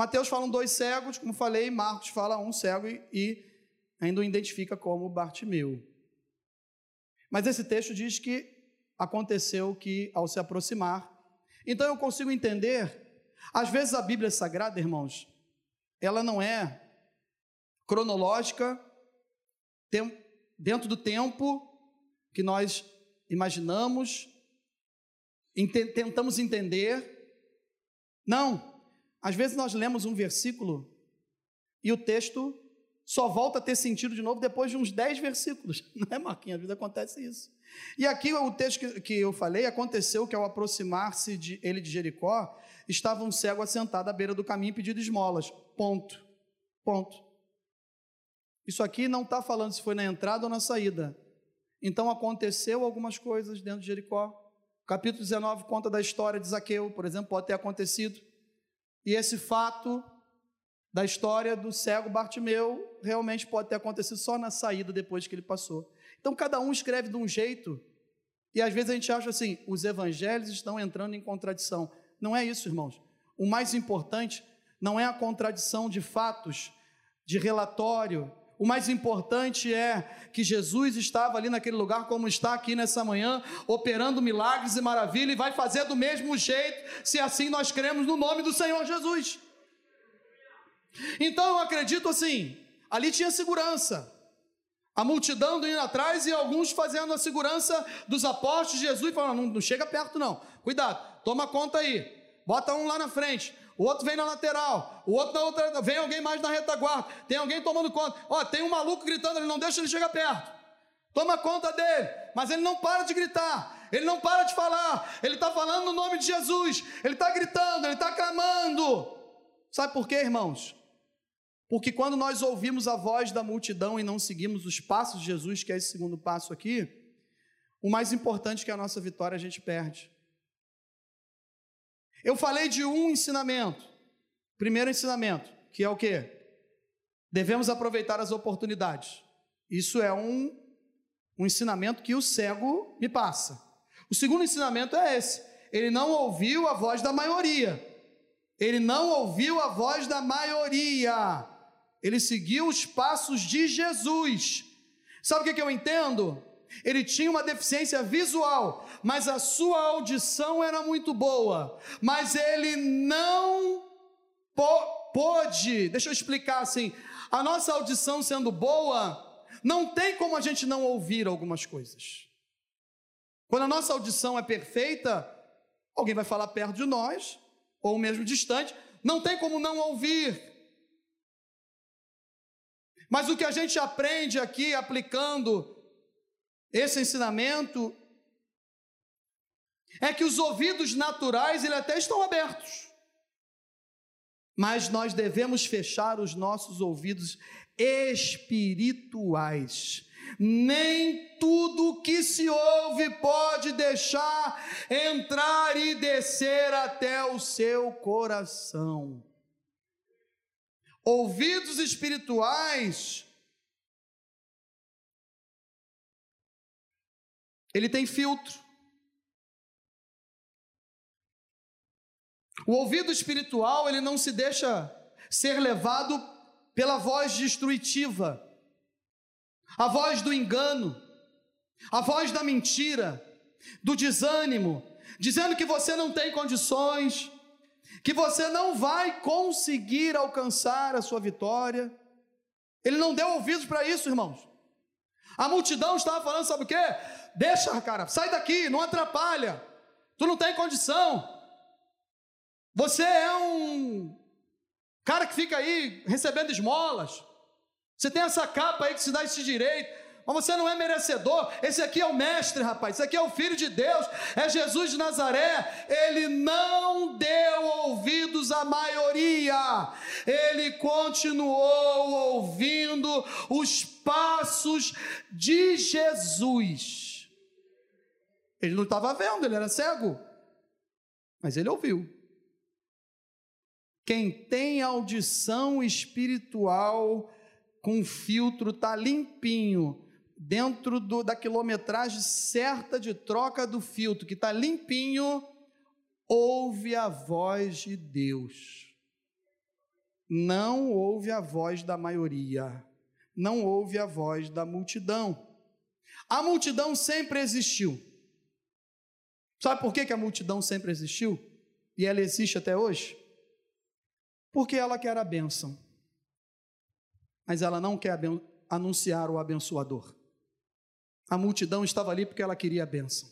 Mateus falam dois cegos, como falei, Marcos fala um cego e, e ainda o identifica como Bartimeu. Mas esse texto diz que aconteceu que ao se aproximar. Então eu consigo entender, às vezes a Bíblia Sagrada, irmãos, ela não é cronológica, dentro do tempo que nós imaginamos, tentamos entender. Não, às vezes nós lemos um versículo e o texto só volta a ter sentido de novo depois de uns dez versículos. *laughs* Não é, Marquinhos? Às vezes acontece isso. E aqui o texto que, eu falei, aconteceu que ao aproximar-se de ele de Jericó, estava um cego assentado à beira do caminho pedindo esmolas. Ponto. Ponto. Isso aqui não está falando se foi na entrada ou na saída. Então aconteceu algumas coisas dentro de Jericó. Capítulo 19 conta da história de Zaqueu, por exemplo, pode ter acontecido. E esse fato da história do cego Bartimeu realmente pode ter acontecido só na saída depois que ele passou. Então cada um escreve de um jeito, e às vezes a gente acha assim: os evangelhos estão entrando em contradição. Não é isso, irmãos. O mais importante não é a contradição de fatos, de relatório, o mais importante é que Jesus estava ali naquele lugar, como está aqui nessa manhã, operando milagres e maravilhas, e vai fazer do mesmo jeito, se assim nós cremos no nome do Senhor Jesus. Então eu acredito assim: ali tinha segurança, a multidão indo atrás e alguns fazendo a segurança dos apóstolos Jesus, falando: não, não chega perto, não, cuidado, toma conta aí, bota um lá na frente, o outro vem na lateral, o outro na outra, vem alguém mais na retaguarda, tem alguém tomando conta. Ó, tem um maluco gritando, ele não deixa ele chegar perto. Toma conta dele, mas ele não para de gritar, ele não para de falar, ele está falando no nome de Jesus, ele está gritando, ele está clamando. Sabe por quê, irmãos? Porque quando nós ouvimos a voz da multidão e não seguimos os passos de Jesus, que é esse segundo passo aqui, o mais importante que é a nossa vitória a gente perde. Eu falei de um ensinamento. Primeiro ensinamento, que é o que? Devemos aproveitar as oportunidades. Isso é um, um ensinamento que o cego me passa. O segundo ensinamento é esse. Ele não ouviu a voz da maioria. Ele não ouviu a voz da maioria. Ele seguiu os passos de Jesus. Sabe o que, que eu entendo? Ele tinha uma deficiência visual, mas a sua audição era muito boa. Mas ele não pôde, deixa eu explicar assim: a nossa audição sendo boa, não tem como a gente não ouvir algumas coisas. Quando a nossa audição é perfeita, alguém vai falar perto de nós, ou mesmo distante, não tem como não ouvir. Mas o que a gente aprende aqui aplicando esse ensinamento é que os ouvidos naturais ele até estão abertos. Mas nós devemos fechar os nossos ouvidos espirituais. Nem tudo que se ouve pode deixar entrar e descer até o seu coração. Ouvidos espirituais Ele tem filtro. O ouvido espiritual, ele não se deixa ser levado pela voz destrutiva, a voz do engano, a voz da mentira, do desânimo, dizendo que você não tem condições, que você não vai conseguir alcançar a sua vitória. Ele não deu ouvidos para isso, irmãos. A multidão estava falando, sabe o quê? Deixa, cara, sai daqui, não atrapalha. Tu não tem condição. Você é um cara que fica aí recebendo esmolas. Você tem essa capa aí que se dá esse direito mas você não é merecedor. Esse aqui é o Mestre, rapaz. Esse aqui é o Filho de Deus, é Jesus de Nazaré. Ele não deu ouvidos à maioria, ele continuou ouvindo os passos de Jesus. Ele não estava vendo, ele era cego, mas ele ouviu. Quem tem audição espiritual com filtro está limpinho dentro do, da quilometragem certa de troca do filtro, que está limpinho, ouve a voz de Deus. Não ouve a voz da maioria, não ouve a voz da multidão. A multidão sempre existiu. Sabe por que, que a multidão sempre existiu? E ela existe até hoje? Porque ela quer a bênção, mas ela não quer anunciar o abençoador. A multidão estava ali porque ela queria a bênção.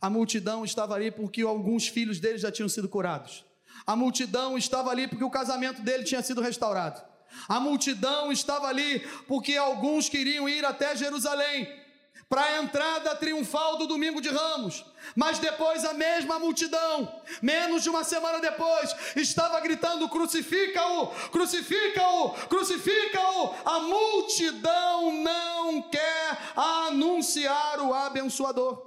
A multidão estava ali porque alguns filhos dele já tinham sido curados. A multidão estava ali porque o casamento dele tinha sido restaurado. A multidão estava ali porque alguns queriam ir até Jerusalém para a entrada triunfal do domingo de Ramos. Mas depois a mesma multidão, menos de uma semana depois, estava gritando: crucifica-o, crucifica-o, crucifica-o. A multidão não quer anunciar o abençoador,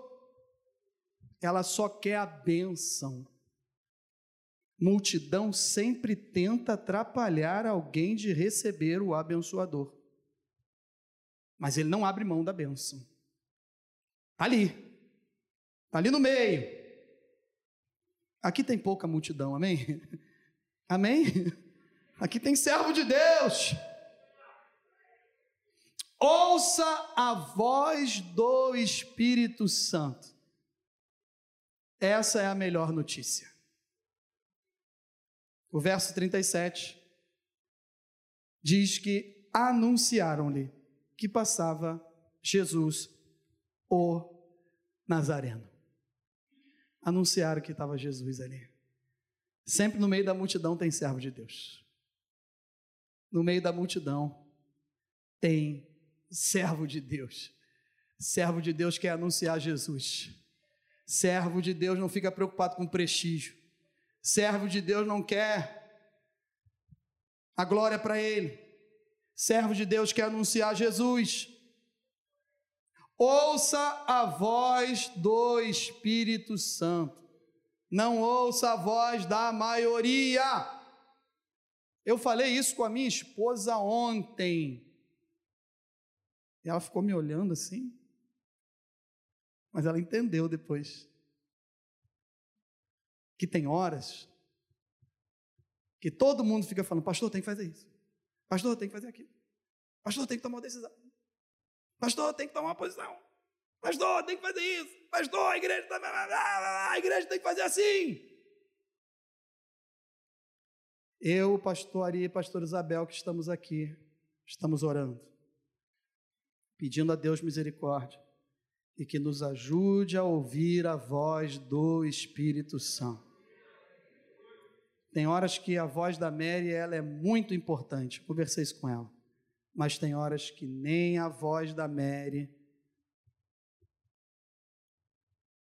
ela só quer a bênção. Multidão sempre tenta atrapalhar alguém de receber o abençoador, mas ele não abre mão da bênção. Ali. Ali no meio. Aqui tem pouca multidão, amém? *laughs* Amém? *laughs* Aqui tem servo de Deus. Ouça a voz do Espírito Santo. Essa é a melhor notícia. O verso 37 diz que anunciaram-lhe que passava Jesus o Nazareno. Anunciaram que estava Jesus ali. Sempre no meio da multidão tem servo de Deus. No meio da multidão tem servo de Deus. Servo de Deus quer anunciar Jesus. Servo de Deus não fica preocupado com prestígio. Servo de Deus não quer a glória para ele. Servo de Deus quer anunciar Jesus. Ouça a voz do Espírito Santo. Não ouça a voz da maioria. Eu falei isso com a minha esposa ontem. E ela ficou me olhando assim. Mas ela entendeu depois. Que tem horas que todo mundo fica falando: Pastor, tem que fazer isso. Pastor, tem que fazer aquilo. Pastor, tem que tomar uma decisão. Pastor, tem que tomar uma posição. Pastor, tem que fazer isso. Pastor, a igreja, tá... a igreja tem que fazer assim. Eu, pastor Ari e pastor Isabel, que estamos aqui, estamos orando, pedindo a Deus misericórdia e que nos ajude a ouvir a voz do Espírito Santo. Tem horas que a voz da Mary ela é muito importante, conversei isso com ela mas tem horas que nem a voz da Mary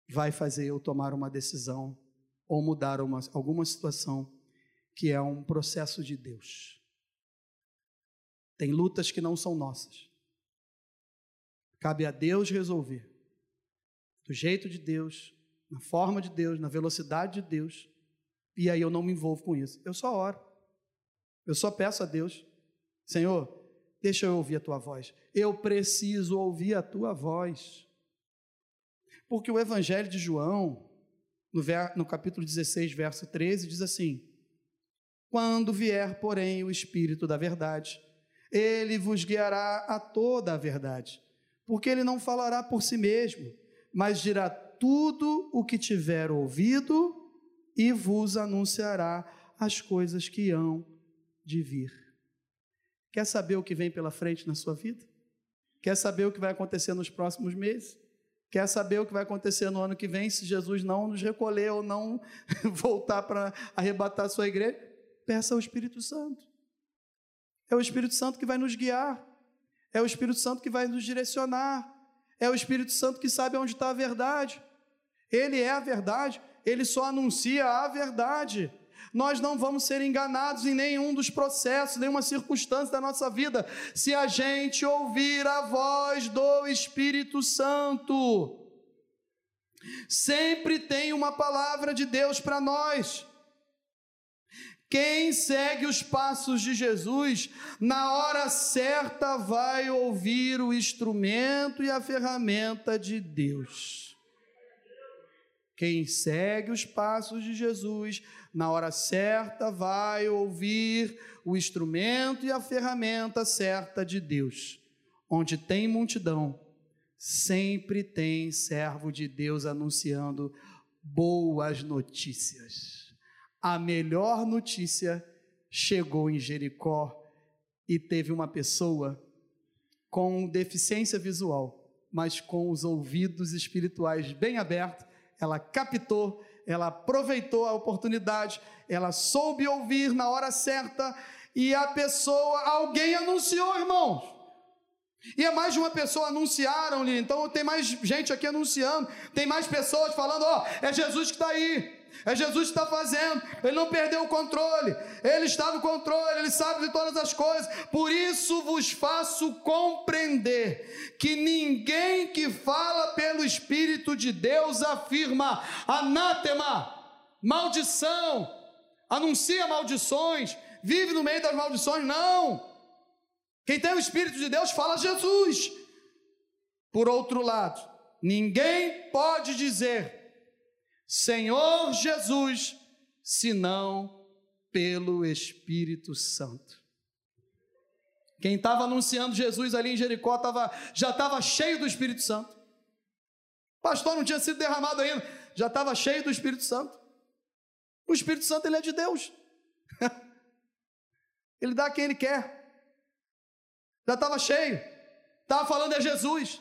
vai fazer eu tomar uma decisão ou mudar uma, alguma situação que é um processo de Deus. Tem lutas que não são nossas. Cabe a Deus resolver. Do jeito de Deus, na forma de Deus, na velocidade de Deus. E aí eu não me envolvo com isso. Eu só oro. Eu só peço a Deus, Senhor, Deixa eu ouvir a tua voz. Eu preciso ouvir a tua voz. Porque o Evangelho de João no, ver, no capítulo 16, verso 13, diz assim: Quando vier, porém, o Espírito da Verdade, ele vos guiará a toda a verdade, porque ele não falará por si mesmo, mas dirá tudo o que tiver ouvido e vos anunciará as coisas que hão de vir. Quer saber o que vem pela frente na sua vida? Quer saber o que vai acontecer nos próximos meses? Quer saber o que vai acontecer no ano que vem se Jesus não nos recolher ou não *laughs* voltar para arrebatar a sua igreja? Peça ao Espírito Santo. É o Espírito Santo que vai nos guiar. É o Espírito Santo que vai nos direcionar. É o Espírito Santo que sabe onde está a verdade. Ele é a verdade. Ele só anuncia a verdade nós não vamos ser enganados em nenhum dos processos, nenhuma circunstância da nossa vida, se a gente ouvir a voz do Espírito Santo. Sempre tem uma palavra de Deus para nós. Quem segue os passos de Jesus, na hora certa vai ouvir o instrumento e a ferramenta de Deus. Quem segue os passos de Jesus, na hora certa vai ouvir o instrumento e a ferramenta certa de Deus. Onde tem multidão, sempre tem servo de Deus anunciando boas notícias. A melhor notícia chegou em Jericó e teve uma pessoa com deficiência visual, mas com os ouvidos espirituais bem abertos, ela captou ela aproveitou a oportunidade, ela soube ouvir na hora certa e a pessoa, alguém anunciou, irmãos. E é mais de uma pessoa anunciaram-lhe, então tem mais gente aqui anunciando, tem mais pessoas falando: ó, oh, é Jesus que está aí. É Jesus que está fazendo, ele não perdeu o controle, ele está no controle, ele sabe de todas as coisas. Por isso vos faço compreender que ninguém que fala pelo Espírito de Deus afirma anátema, maldição, anuncia maldições, vive no meio das maldições. Não. Quem tem o Espírito de Deus fala Jesus. Por outro lado, ninguém pode dizer Senhor Jesus, senão pelo Espírito Santo. Quem estava anunciando Jesus ali em Jericó tava, já estava cheio do Espírito Santo. O pastor não tinha sido derramado ainda, já estava cheio do Espírito Santo. O Espírito Santo ele é de Deus. *laughs* ele dá quem ele quer. Já estava cheio. Estava falando é Jesus.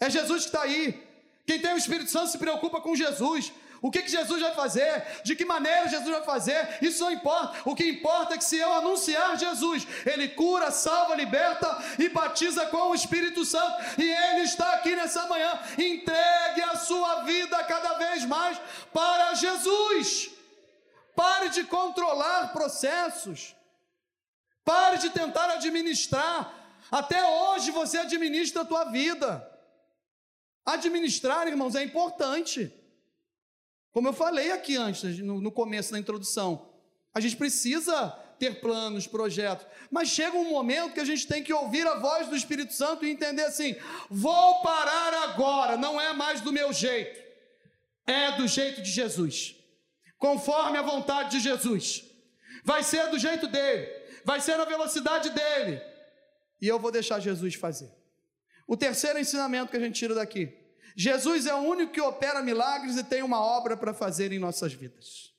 É Jesus que está aí. Quem tem o Espírito Santo se preocupa com Jesus. O que, que Jesus vai fazer? De que maneira Jesus vai fazer? Isso não importa. O que importa é que se eu anunciar Jesus, Ele cura, salva, liberta e batiza com o Espírito Santo. E Ele está aqui nessa manhã. Entregue a sua vida cada vez mais para Jesus. Pare de controlar processos. Pare de tentar administrar. Até hoje você administra a tua vida. Administrar, irmãos, é importante. Como eu falei aqui antes, no, no começo da introdução, a gente precisa ter planos, projetos, mas chega um momento que a gente tem que ouvir a voz do Espírito Santo e entender assim: vou parar agora, não é mais do meu jeito, é do jeito de Jesus, conforme a vontade de Jesus, vai ser do jeito dele, vai ser na velocidade dele, e eu vou deixar Jesus fazer. O terceiro ensinamento que a gente tira daqui Jesus é o único que opera milagres e tem uma obra para fazer em nossas vidas.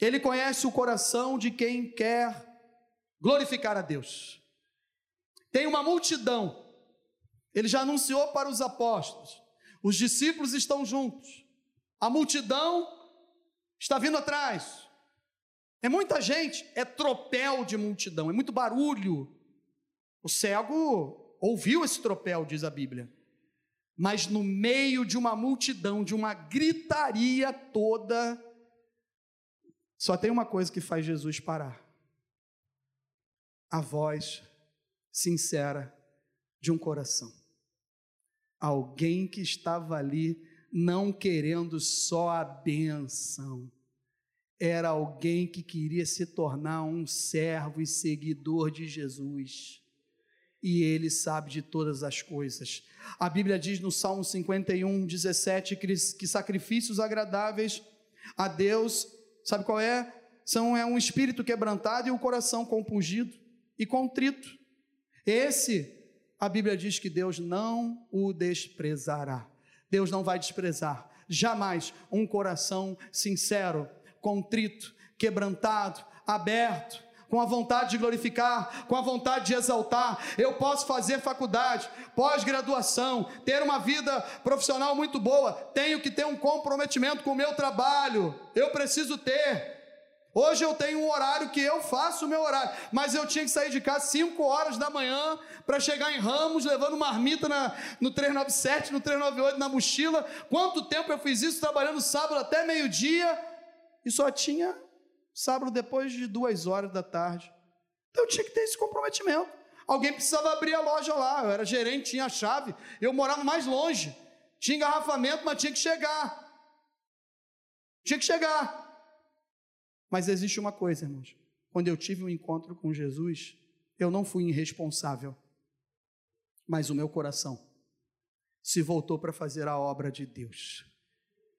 Ele conhece o coração de quem quer glorificar a Deus. Tem uma multidão. Ele já anunciou para os apóstolos. Os discípulos estão juntos. A multidão está vindo atrás. É muita gente, é tropel de multidão, é muito barulho. O cego ouviu esse tropel, diz a Bíblia mas no meio de uma multidão, de uma gritaria toda, só tem uma coisa que faz Jesus parar: a voz sincera de um coração. Alguém que estava ali não querendo só a benção, era alguém que queria se tornar um servo e seguidor de Jesus. E Ele sabe de todas as coisas. A Bíblia diz no Salmo 51, 17, que, sacrifícios agradáveis a Deus, sabe qual é? São é um espírito quebrantado e um coração compungido e contrito. Esse, a Bíblia diz que Deus não o desprezará. Deus não vai desprezar jamais um coração sincero, contrito, quebrantado, aberto, com a vontade de glorificar, com a vontade de exaltar. Eu posso fazer faculdade, pós-graduação, ter uma vida profissional muito boa, tenho que ter um comprometimento com o meu trabalho, eu preciso ter. Hoje eu tenho um horário que eu faço o meu horário, mas eu tinha que sair de casa 5 horas da manhã para chegar em Ramos, levando marmita na, no 397, no 398, na mochila. Quanto tempo eu fiz isso, trabalhando sábado até meio-dia, e só tinha sábado depois de duas horas da tarde. Então eu tinha que ter esse comprometimento. Alguém precisava abrir a loja lá, eu era gerente, tinha a chave, eu morava mais longe, tinha engarrafamento, mas tinha que chegar. Tinha que chegar. Mas existe uma coisa, irmãos. Quando eu tive um encontro com Jesus, eu não fui irresponsável, mas o meu coração se voltou para fazer a obra de Deus.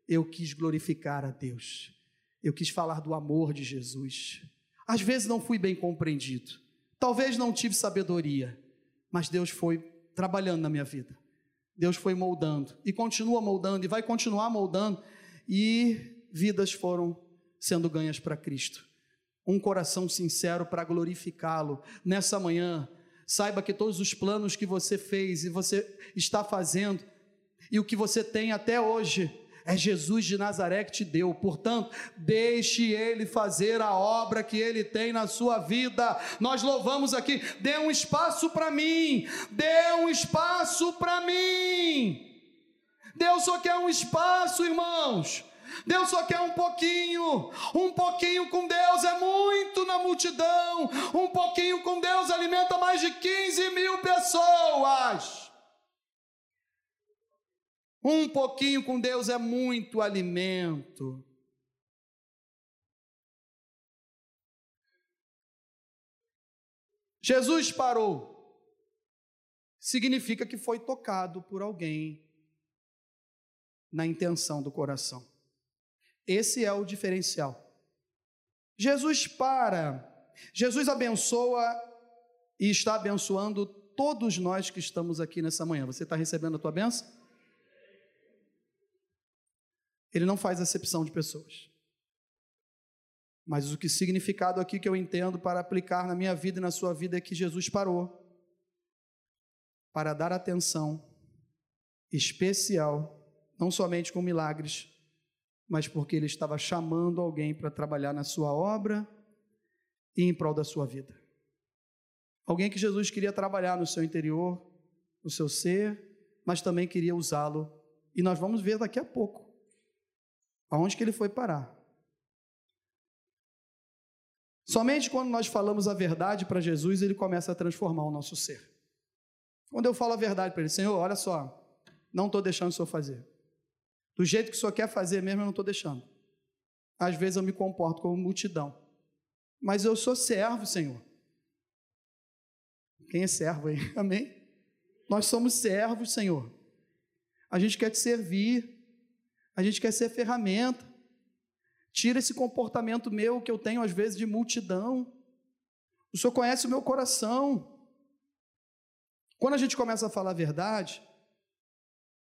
Eu quis glorificar a Deus. Eu quis falar do amor de Jesus. Às vezes não fui bem compreendido, talvez não tive sabedoria, mas Deus foi trabalhando na minha vida. Deus foi moldando e continua moldando e vai continuar moldando, e vidas foram sendo ganhas para Cristo. Um coração sincero para glorificá-lo. Nessa manhã, saiba que todos os planos que você fez e você está fazendo, e o que você tem até hoje, é Jesus de Nazaré que te deu. Portanto, deixe ele fazer a obra que ele tem na sua vida. Nós louvamos aqui, dê um espaço para mim. Dê um espaço para mim. Deus só quer um espaço, irmãos. Deus só quer um pouquinho, um pouquinho com Deus é muito na multidão, um pouquinho com Deus alimenta mais de 15 mil pessoas. Um pouquinho com Deus é muito alimento. Jesus parou. Significa que foi tocado por alguém na intenção do coração. Esse é o diferencial. Jesus para, Jesus abençoa e está abençoando todos nós que estamos aqui nessa manhã. Você está recebendo a tua benção? Ele não faz acepção de pessoas. Mas o que significado aqui que eu entendo para aplicar na minha vida e na sua vida é que Jesus parou para dar atenção especial, não somente com milagres, mas porque ele estava chamando alguém para trabalhar na sua obra e em prol da sua vida. Alguém que Jesus queria trabalhar no seu interior, no seu ser, mas também queria usá-lo. E nós vamos ver daqui a pouco aonde que ele foi parar. Somente quando nós falamos a verdade para Jesus, ele começa a transformar o nosso ser. Quando eu falo a verdade para ele, Senhor, olha só, não estou deixando o Senhor fazer. Do jeito que o Senhor quer fazer mesmo, eu não estou deixando. Às vezes eu me comporto como multidão. Mas eu sou servo, Senhor. Quem é servo aí? *laughs* Amém? Nós somos servos, Senhor. A gente quer te servir. A gente quer ser ferramenta. Tira esse comportamento meu que eu tenho às vezes de multidão. O Senhor conhece o meu coração. Quando a gente começa a falar a verdade,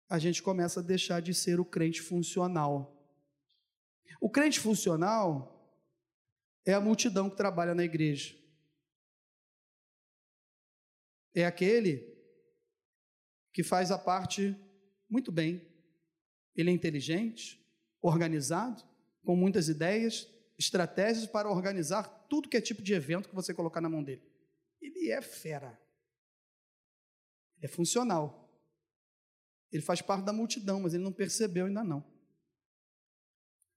a gente começa a deixar de ser o crente funcional. O crente funcional é a multidão que trabalha na igreja. É aquele que faz a parte muito bem, ele é inteligente, organizado, com muitas ideias, estratégias para organizar tudo que é tipo de evento que você colocar na mão dele. Ele é fera. Ele é funcional. Ele faz parte da multidão, mas ele não percebeu ainda não.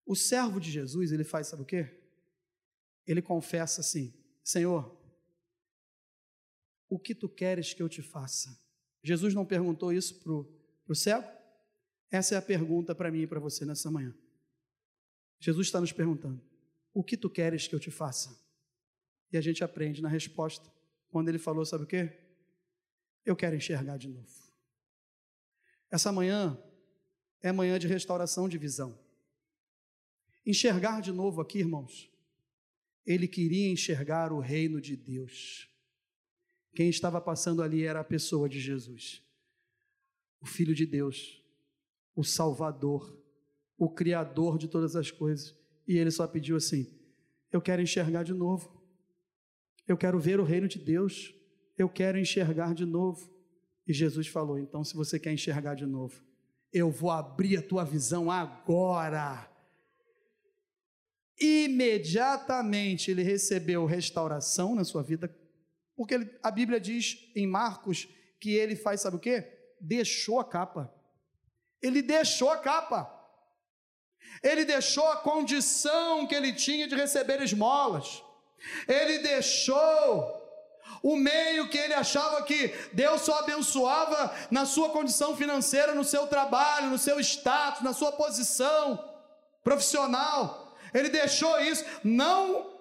O servo de Jesus, ele faz, sabe o quê? Ele confessa assim: Senhor, o que tu queres que eu te faça? Jesus não perguntou isso para o cego? Essa é a pergunta para mim e para você nessa manhã. Jesus está nos perguntando: O que tu queres que eu te faça? E a gente aprende na resposta, quando ele falou: Sabe o quê? Eu quero enxergar de novo. Essa manhã é manhã de restauração de visão. Enxergar de novo aqui, irmãos. Ele queria enxergar o reino de Deus. Quem estava passando ali era a pessoa de Jesus, o Filho de Deus, o Salvador, o Criador de todas as coisas. E ele só pediu assim: Eu quero enxergar de novo. Eu quero ver o reino de Deus. Eu quero enxergar de novo. E Jesus falou: Então, se você quer enxergar de novo, eu vou abrir a tua visão agora. Imediatamente ele recebeu restauração na sua vida, porque ele, a Bíblia diz em Marcos que ele faz, sabe o que? Deixou a capa. Ele deixou a capa. Ele deixou a condição que ele tinha de receber esmolas. Ele deixou o meio que ele achava que Deus só abençoava na sua condição financeira, no seu trabalho, no seu status, na sua posição profissional. Ele deixou isso, não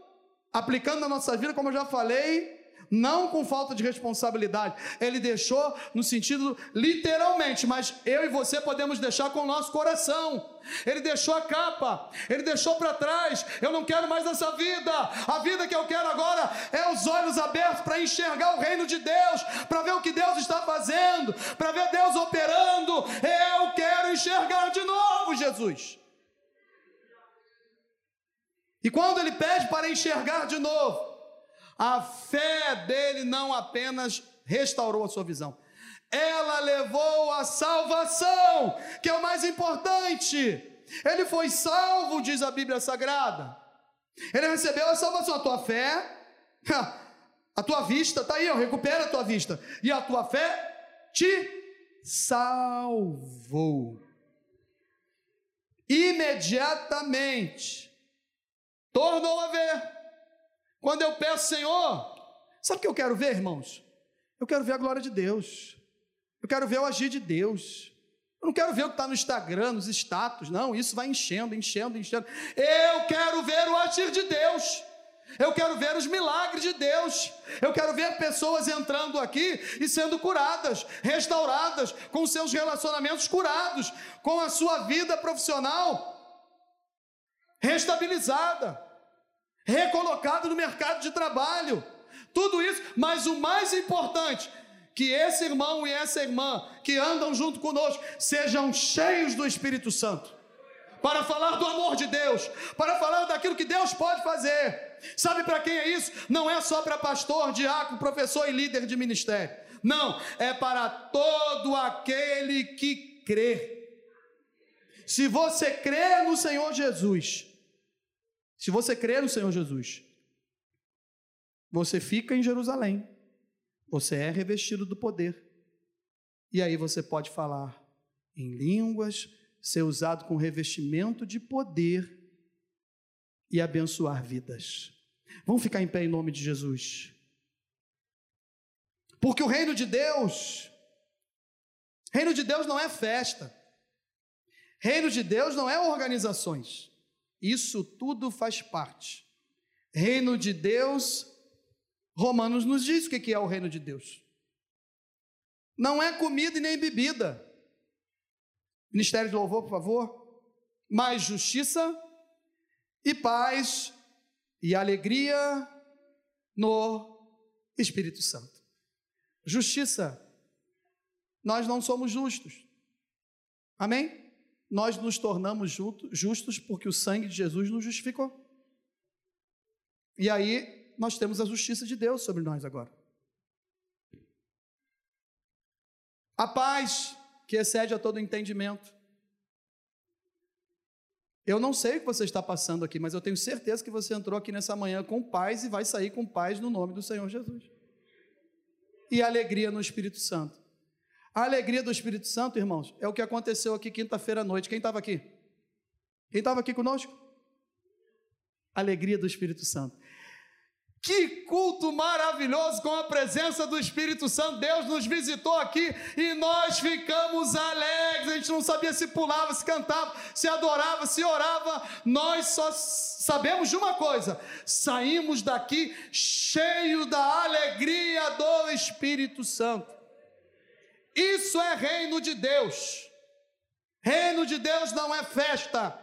aplicando na nossa vida, como eu já falei, não com falta de responsabilidade. Ele deixou no sentido literalmente, mas eu e você podemos deixar com o nosso coração. Ele deixou a capa, ele deixou para trás. Eu não quero mais essa vida. A vida que eu quero agora é os olhos abertos para enxergar o reino de Deus, para ver o que Deus está fazendo, para ver Deus operando. Eu quero enxergar de novo, Jesus. E quando ele pede para enxergar de novo, a fé dele não apenas restaurou a sua visão, ela levou a salvação, que é o mais importante. Ele foi salvo, diz a Bíblia Sagrada. Ele recebeu a salvação, a tua fé, a tua vista, está aí, ó, recupera a tua vista. E a tua fé te salvou. Imediatamente tornou a ver. Quando eu peço, Senhor, sabe o que eu quero ver, irmãos? Eu quero ver a glória de Deus. Eu quero ver o agir de Deus. Eu não quero ver o que está no Instagram, nos status, não. Isso vai enchendo, enchendo, enchendo. Eu quero ver o agir de Deus. Eu quero ver os milagres de Deus. Eu quero ver pessoas entrando aqui e sendo curadas, restauradas, com seus relacionamentos curados, com a sua vida profissional restabilizada recolocado no mercado de trabalho. Tudo isso, mas o mais importante, que esse irmão e essa irmã que andam junto conosco sejam cheios do Espírito Santo. Para falar do amor de Deus, para falar daquilo que Deus pode fazer. Sabe para quem é isso? Não é só para pastor, diácono, professor e líder de ministério. Não, é para todo aquele que crê. Se você crê no Senhor Jesus, se você crer no Senhor Jesus, você fica em Jerusalém, você é revestido do poder, e aí você pode falar em línguas, ser usado com revestimento de poder e abençoar vidas. Vamos ficar em pé em nome de Jesus. Porque o reino de Deus, reino de Deus não é festa, reino de Deus não é organizações. Isso tudo faz parte. Reino de Deus, Romanos nos diz o que é o reino de Deus. Não é comida e nem bebida. Ministério de louvor, por favor. Mas justiça e paz e alegria no Espírito Santo. Justiça. Nós não somos justos. Amém? Nós nos tornamos justos porque o sangue de Jesus nos justificou. E aí nós temos a justiça de Deus sobre nós agora. A paz que excede a todo entendimento. Eu não sei o que você está passando aqui, mas eu tenho certeza que você entrou aqui nessa manhã com paz e vai sair com paz no nome do Senhor Jesus. E alegria no Espírito Santo. A alegria do Espírito Santo, irmãos, é o que aconteceu aqui quinta-feira à noite. Quem estava aqui? Quem estava aqui conosco? Alegria do Espírito Santo. Que culto maravilhoso com a presença do Espírito Santo. Deus nos visitou aqui e nós ficamos alegres. A gente não sabia se pulava, se cantava, se adorava, se orava. Nós só sabemos de uma coisa: saímos daqui cheio da alegria do Espírito Santo. Isso é reino de Deus. Reino de Deus não é festa.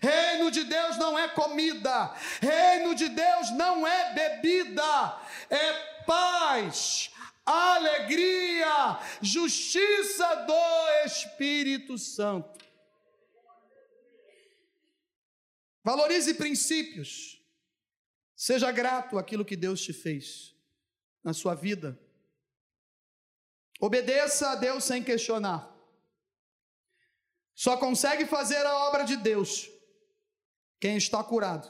Reino de Deus não é comida. Reino de Deus não é bebida. É paz, alegria, justiça do Espírito Santo. Valorize princípios. Seja grato àquilo que Deus te fez na sua vida. Obedeça a Deus sem questionar. Só consegue fazer a obra de Deus quem está curado,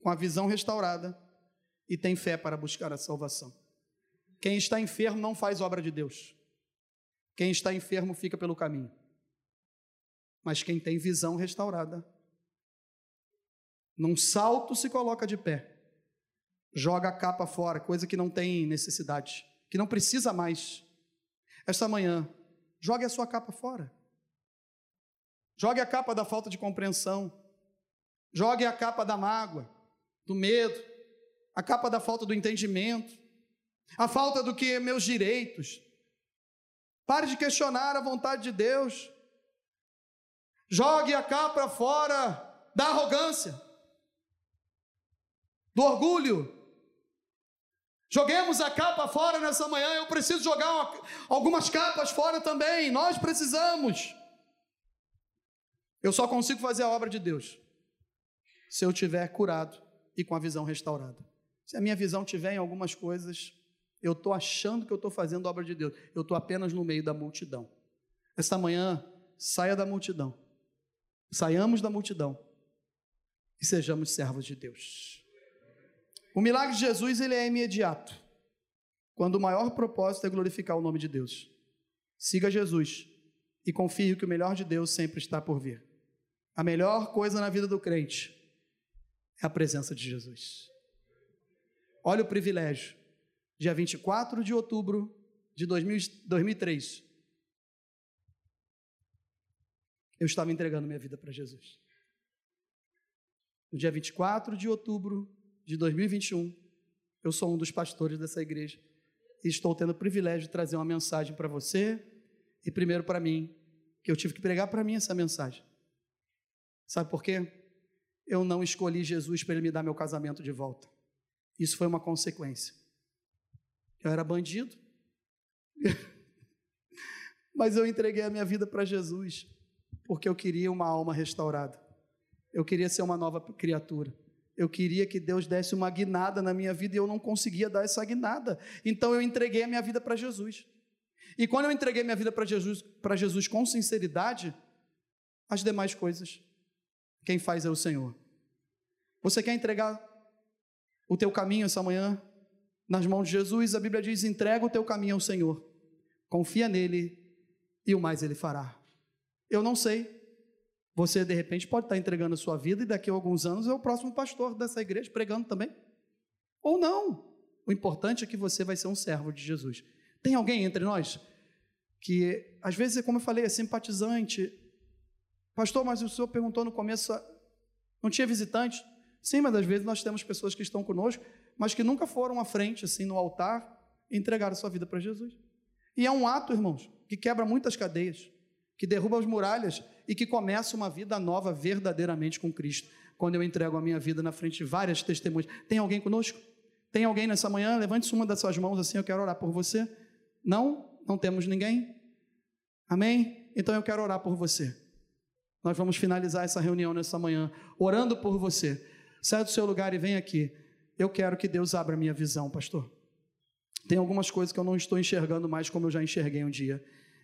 com a visão restaurada e tem fé para buscar a salvação. Quem está enfermo não faz obra de Deus. Quem está enfermo fica pelo caminho. Mas quem tem visão restaurada, num salto se coloca de pé, joga a capa fora, coisa que não tem necessidade, que não precisa mais. Esta manhã, jogue a sua capa fora. Jogue a capa da falta de compreensão. Jogue a capa da mágoa, do medo, a capa da falta do entendimento, a falta do que meus direitos. Pare de questionar a vontade de Deus. Jogue a capa fora da arrogância, do orgulho. Joguemos a capa fora nessa manhã. Eu preciso jogar uma, algumas capas fora também. Nós precisamos. Eu só consigo fazer a obra de Deus se eu tiver curado e com a visão restaurada. Se a minha visão tiver em algumas coisas, eu estou achando que eu estou fazendo a obra de Deus, eu estou apenas no meio da multidão. Esta manhã, saia da multidão, saiamos da multidão e sejamos servos de Deus. O milagre de Jesus ele é imediato, quando o maior propósito é glorificar o nome de Deus. Siga Jesus e confie que o melhor de Deus sempre está por vir. A melhor coisa na vida do crente é a presença de Jesus. Olha o privilégio. Dia 24 de outubro de 2003, eu estava entregando minha vida para Jesus. No dia 24 de outubro de 2021, eu sou um dos pastores dessa igreja e estou tendo o privilégio de trazer uma mensagem para você e primeiro para mim, que eu tive que pregar para mim essa mensagem. Sabe por quê? Eu não escolhi Jesus para ele me dar meu casamento de volta. Isso foi uma consequência. Eu era bandido, *laughs* mas eu entreguei a minha vida para Jesus, porque eu queria uma alma restaurada. Eu queria ser uma nova criatura. Eu queria que Deus desse uma guinada na minha vida e eu não conseguia dar essa guinada. Então eu entreguei a minha vida para Jesus. E quando eu entreguei minha vida para Jesus, para Jesus com sinceridade, as demais coisas quem faz é o Senhor. Você quer entregar o teu caminho essa manhã nas mãos de Jesus? A Bíblia diz: entrega o teu caminho ao Senhor, confia nele e o mais ele fará. Eu não sei. Você de repente pode estar entregando a sua vida e daqui a alguns anos é o próximo pastor dessa igreja pregando também. Ou não. O importante é que você vai ser um servo de Jesus. Tem alguém entre nós que, às vezes, como eu falei, é simpatizante, Pastor, mas o senhor perguntou no começo, não tinha visitante? Sim, mas às vezes nós temos pessoas que estão conosco, mas que nunca foram à frente, assim, no altar, e entregaram sua vida para Jesus. E é um ato, irmãos, que quebra muitas cadeias, que derruba as muralhas e que começa uma vida nova verdadeiramente com Cristo. Quando eu entrego a minha vida na frente de várias testemunhas. Tem alguém conosco? Tem alguém nessa manhã? Levante uma das suas mãos assim, eu quero orar por você. Não? Não temos ninguém? Amém? Então eu quero orar por você. Nós vamos finalizar essa reunião nessa manhã, orando por você. Sai do seu lugar e vem aqui. Eu quero que Deus abra minha visão, pastor. Tem algumas coisas que eu não estou enxergando mais como eu já enxerguei um dia.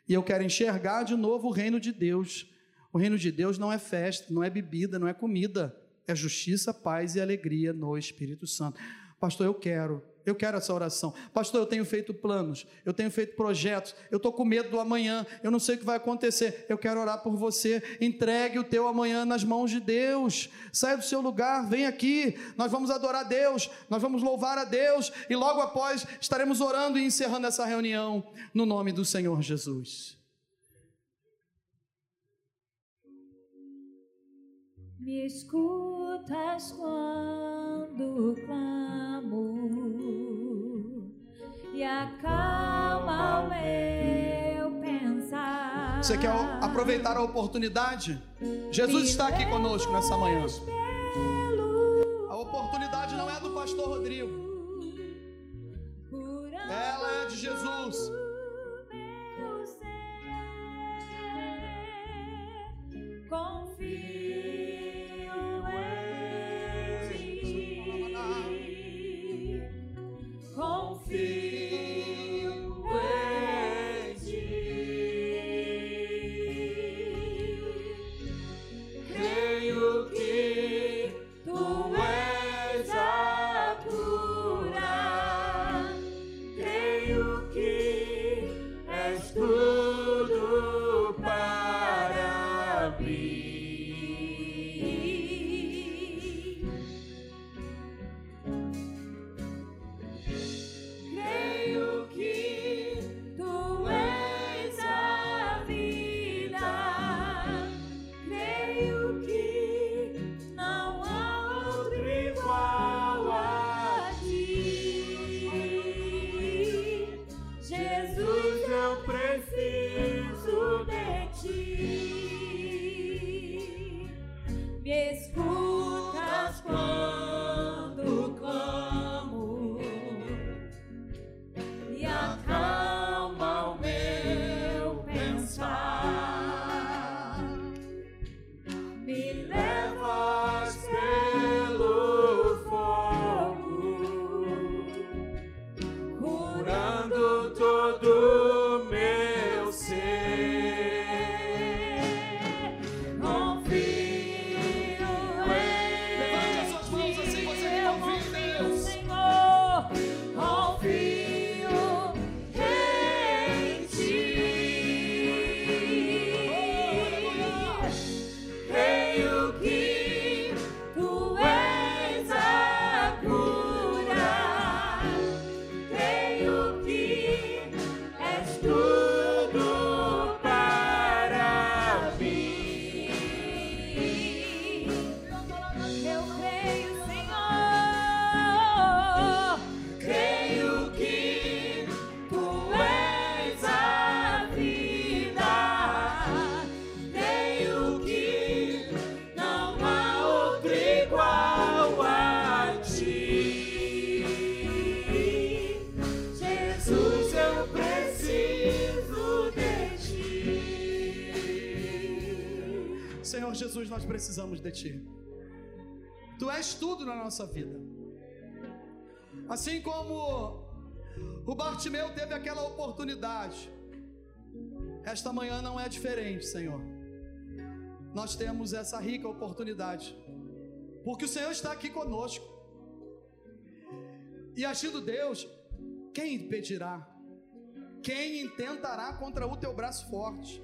E eu quero enxergar de novo o reino de Deus. O reino de Deus não é festa, não é bebida, não é comida. É justiça, paz e alegria no Espírito Santo. Pastor, eu quero eu quero essa oração. Pastor, eu tenho feito planos, eu tenho feito projetos, eu estou com medo do amanhã, eu não sei o que vai acontecer. Eu quero orar por você. Entregue o teu amanhã nas mãos de Deus. Saia do seu lugar, vem aqui. Nós vamos adorar a Deus, nós vamos louvar a Deus e logo após estaremos orando e encerrando essa reunião no nome do Senhor Jesus.
Me escutas quando clamo e acalma o meu pensamento.
Você quer aproveitar a oportunidade? Jesus está aqui conosco nessa manhã. A oportunidade não é do pastor Rodrigo. Ela é de Jesus.
Confio
precisamos de Ti. Tu és tudo na nossa vida. Assim como o Bartimeu teve aquela oportunidade, esta manhã não é diferente, Senhor. Nós temos essa rica oportunidade, porque o Senhor está aqui conosco. E agindo Deus, quem impedirá? Quem intentará contra o teu braço forte?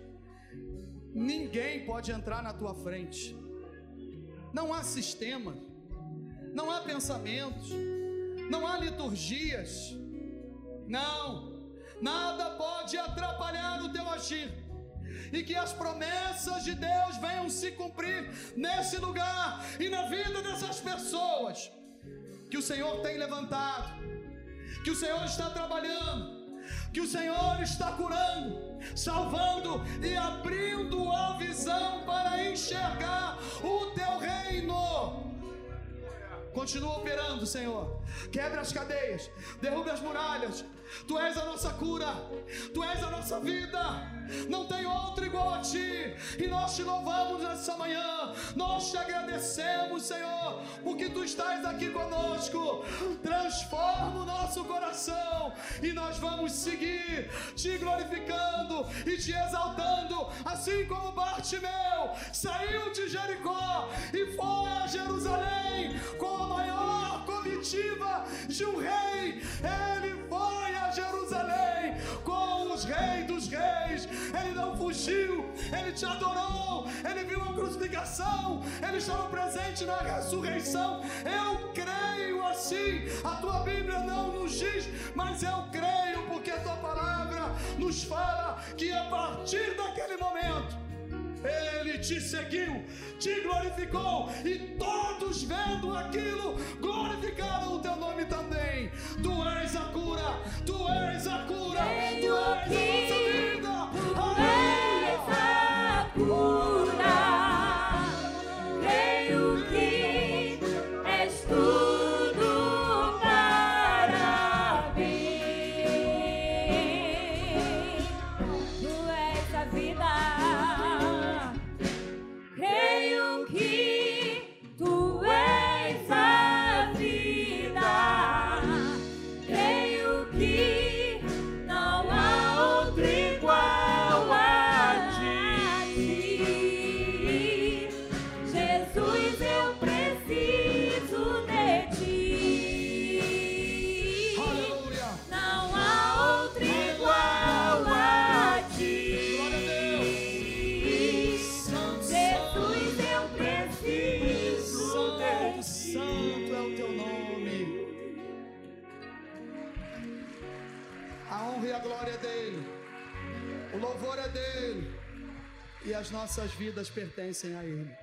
Ninguém pode entrar na tua frente. Não há sistema, não há pensamentos, não há liturgias. Não, nada pode atrapalhar o teu agir. E que as promessas de Deus venham se cumprir nesse lugar e na vida dessas pessoas que o Senhor tem levantado, que o Senhor está trabalhando, que o Senhor está curando, salvando e abrindo a visão para enxergar o teu reino. Continua operando, Senhor. Quebra as cadeias, derruba as muralhas. Tu és a nossa cura, tu és a nossa vida. Não tem outro igual a ti. E nós te louvamos nessa manhã. Nós te agradecemos, Senhor, porque tu estás aqui conosco. Transforma o nosso coração e nós vamos seguir te glorificando e te exaltando, assim como Bartimeu saiu de Jericó e foi a Jerusalém com a maior comitiva de um rei. Ele foi a Jerusalém reis dos reis. Ele não fugiu, ele te adorou, ele viu a crucificação, ele estava presente na ressurreição. Eu creio assim. A tua Bíblia não nos diz, mas eu creio porque a tua palavra nos fala que a partir daquele momento ele te seguiu, te glorificou e todos vendo aquilo glorificaram o teu nome também. Tu és a cura, tu és a cura, tu és a nossa vida.
Tu és
a as nossas vidas pertencem a ele.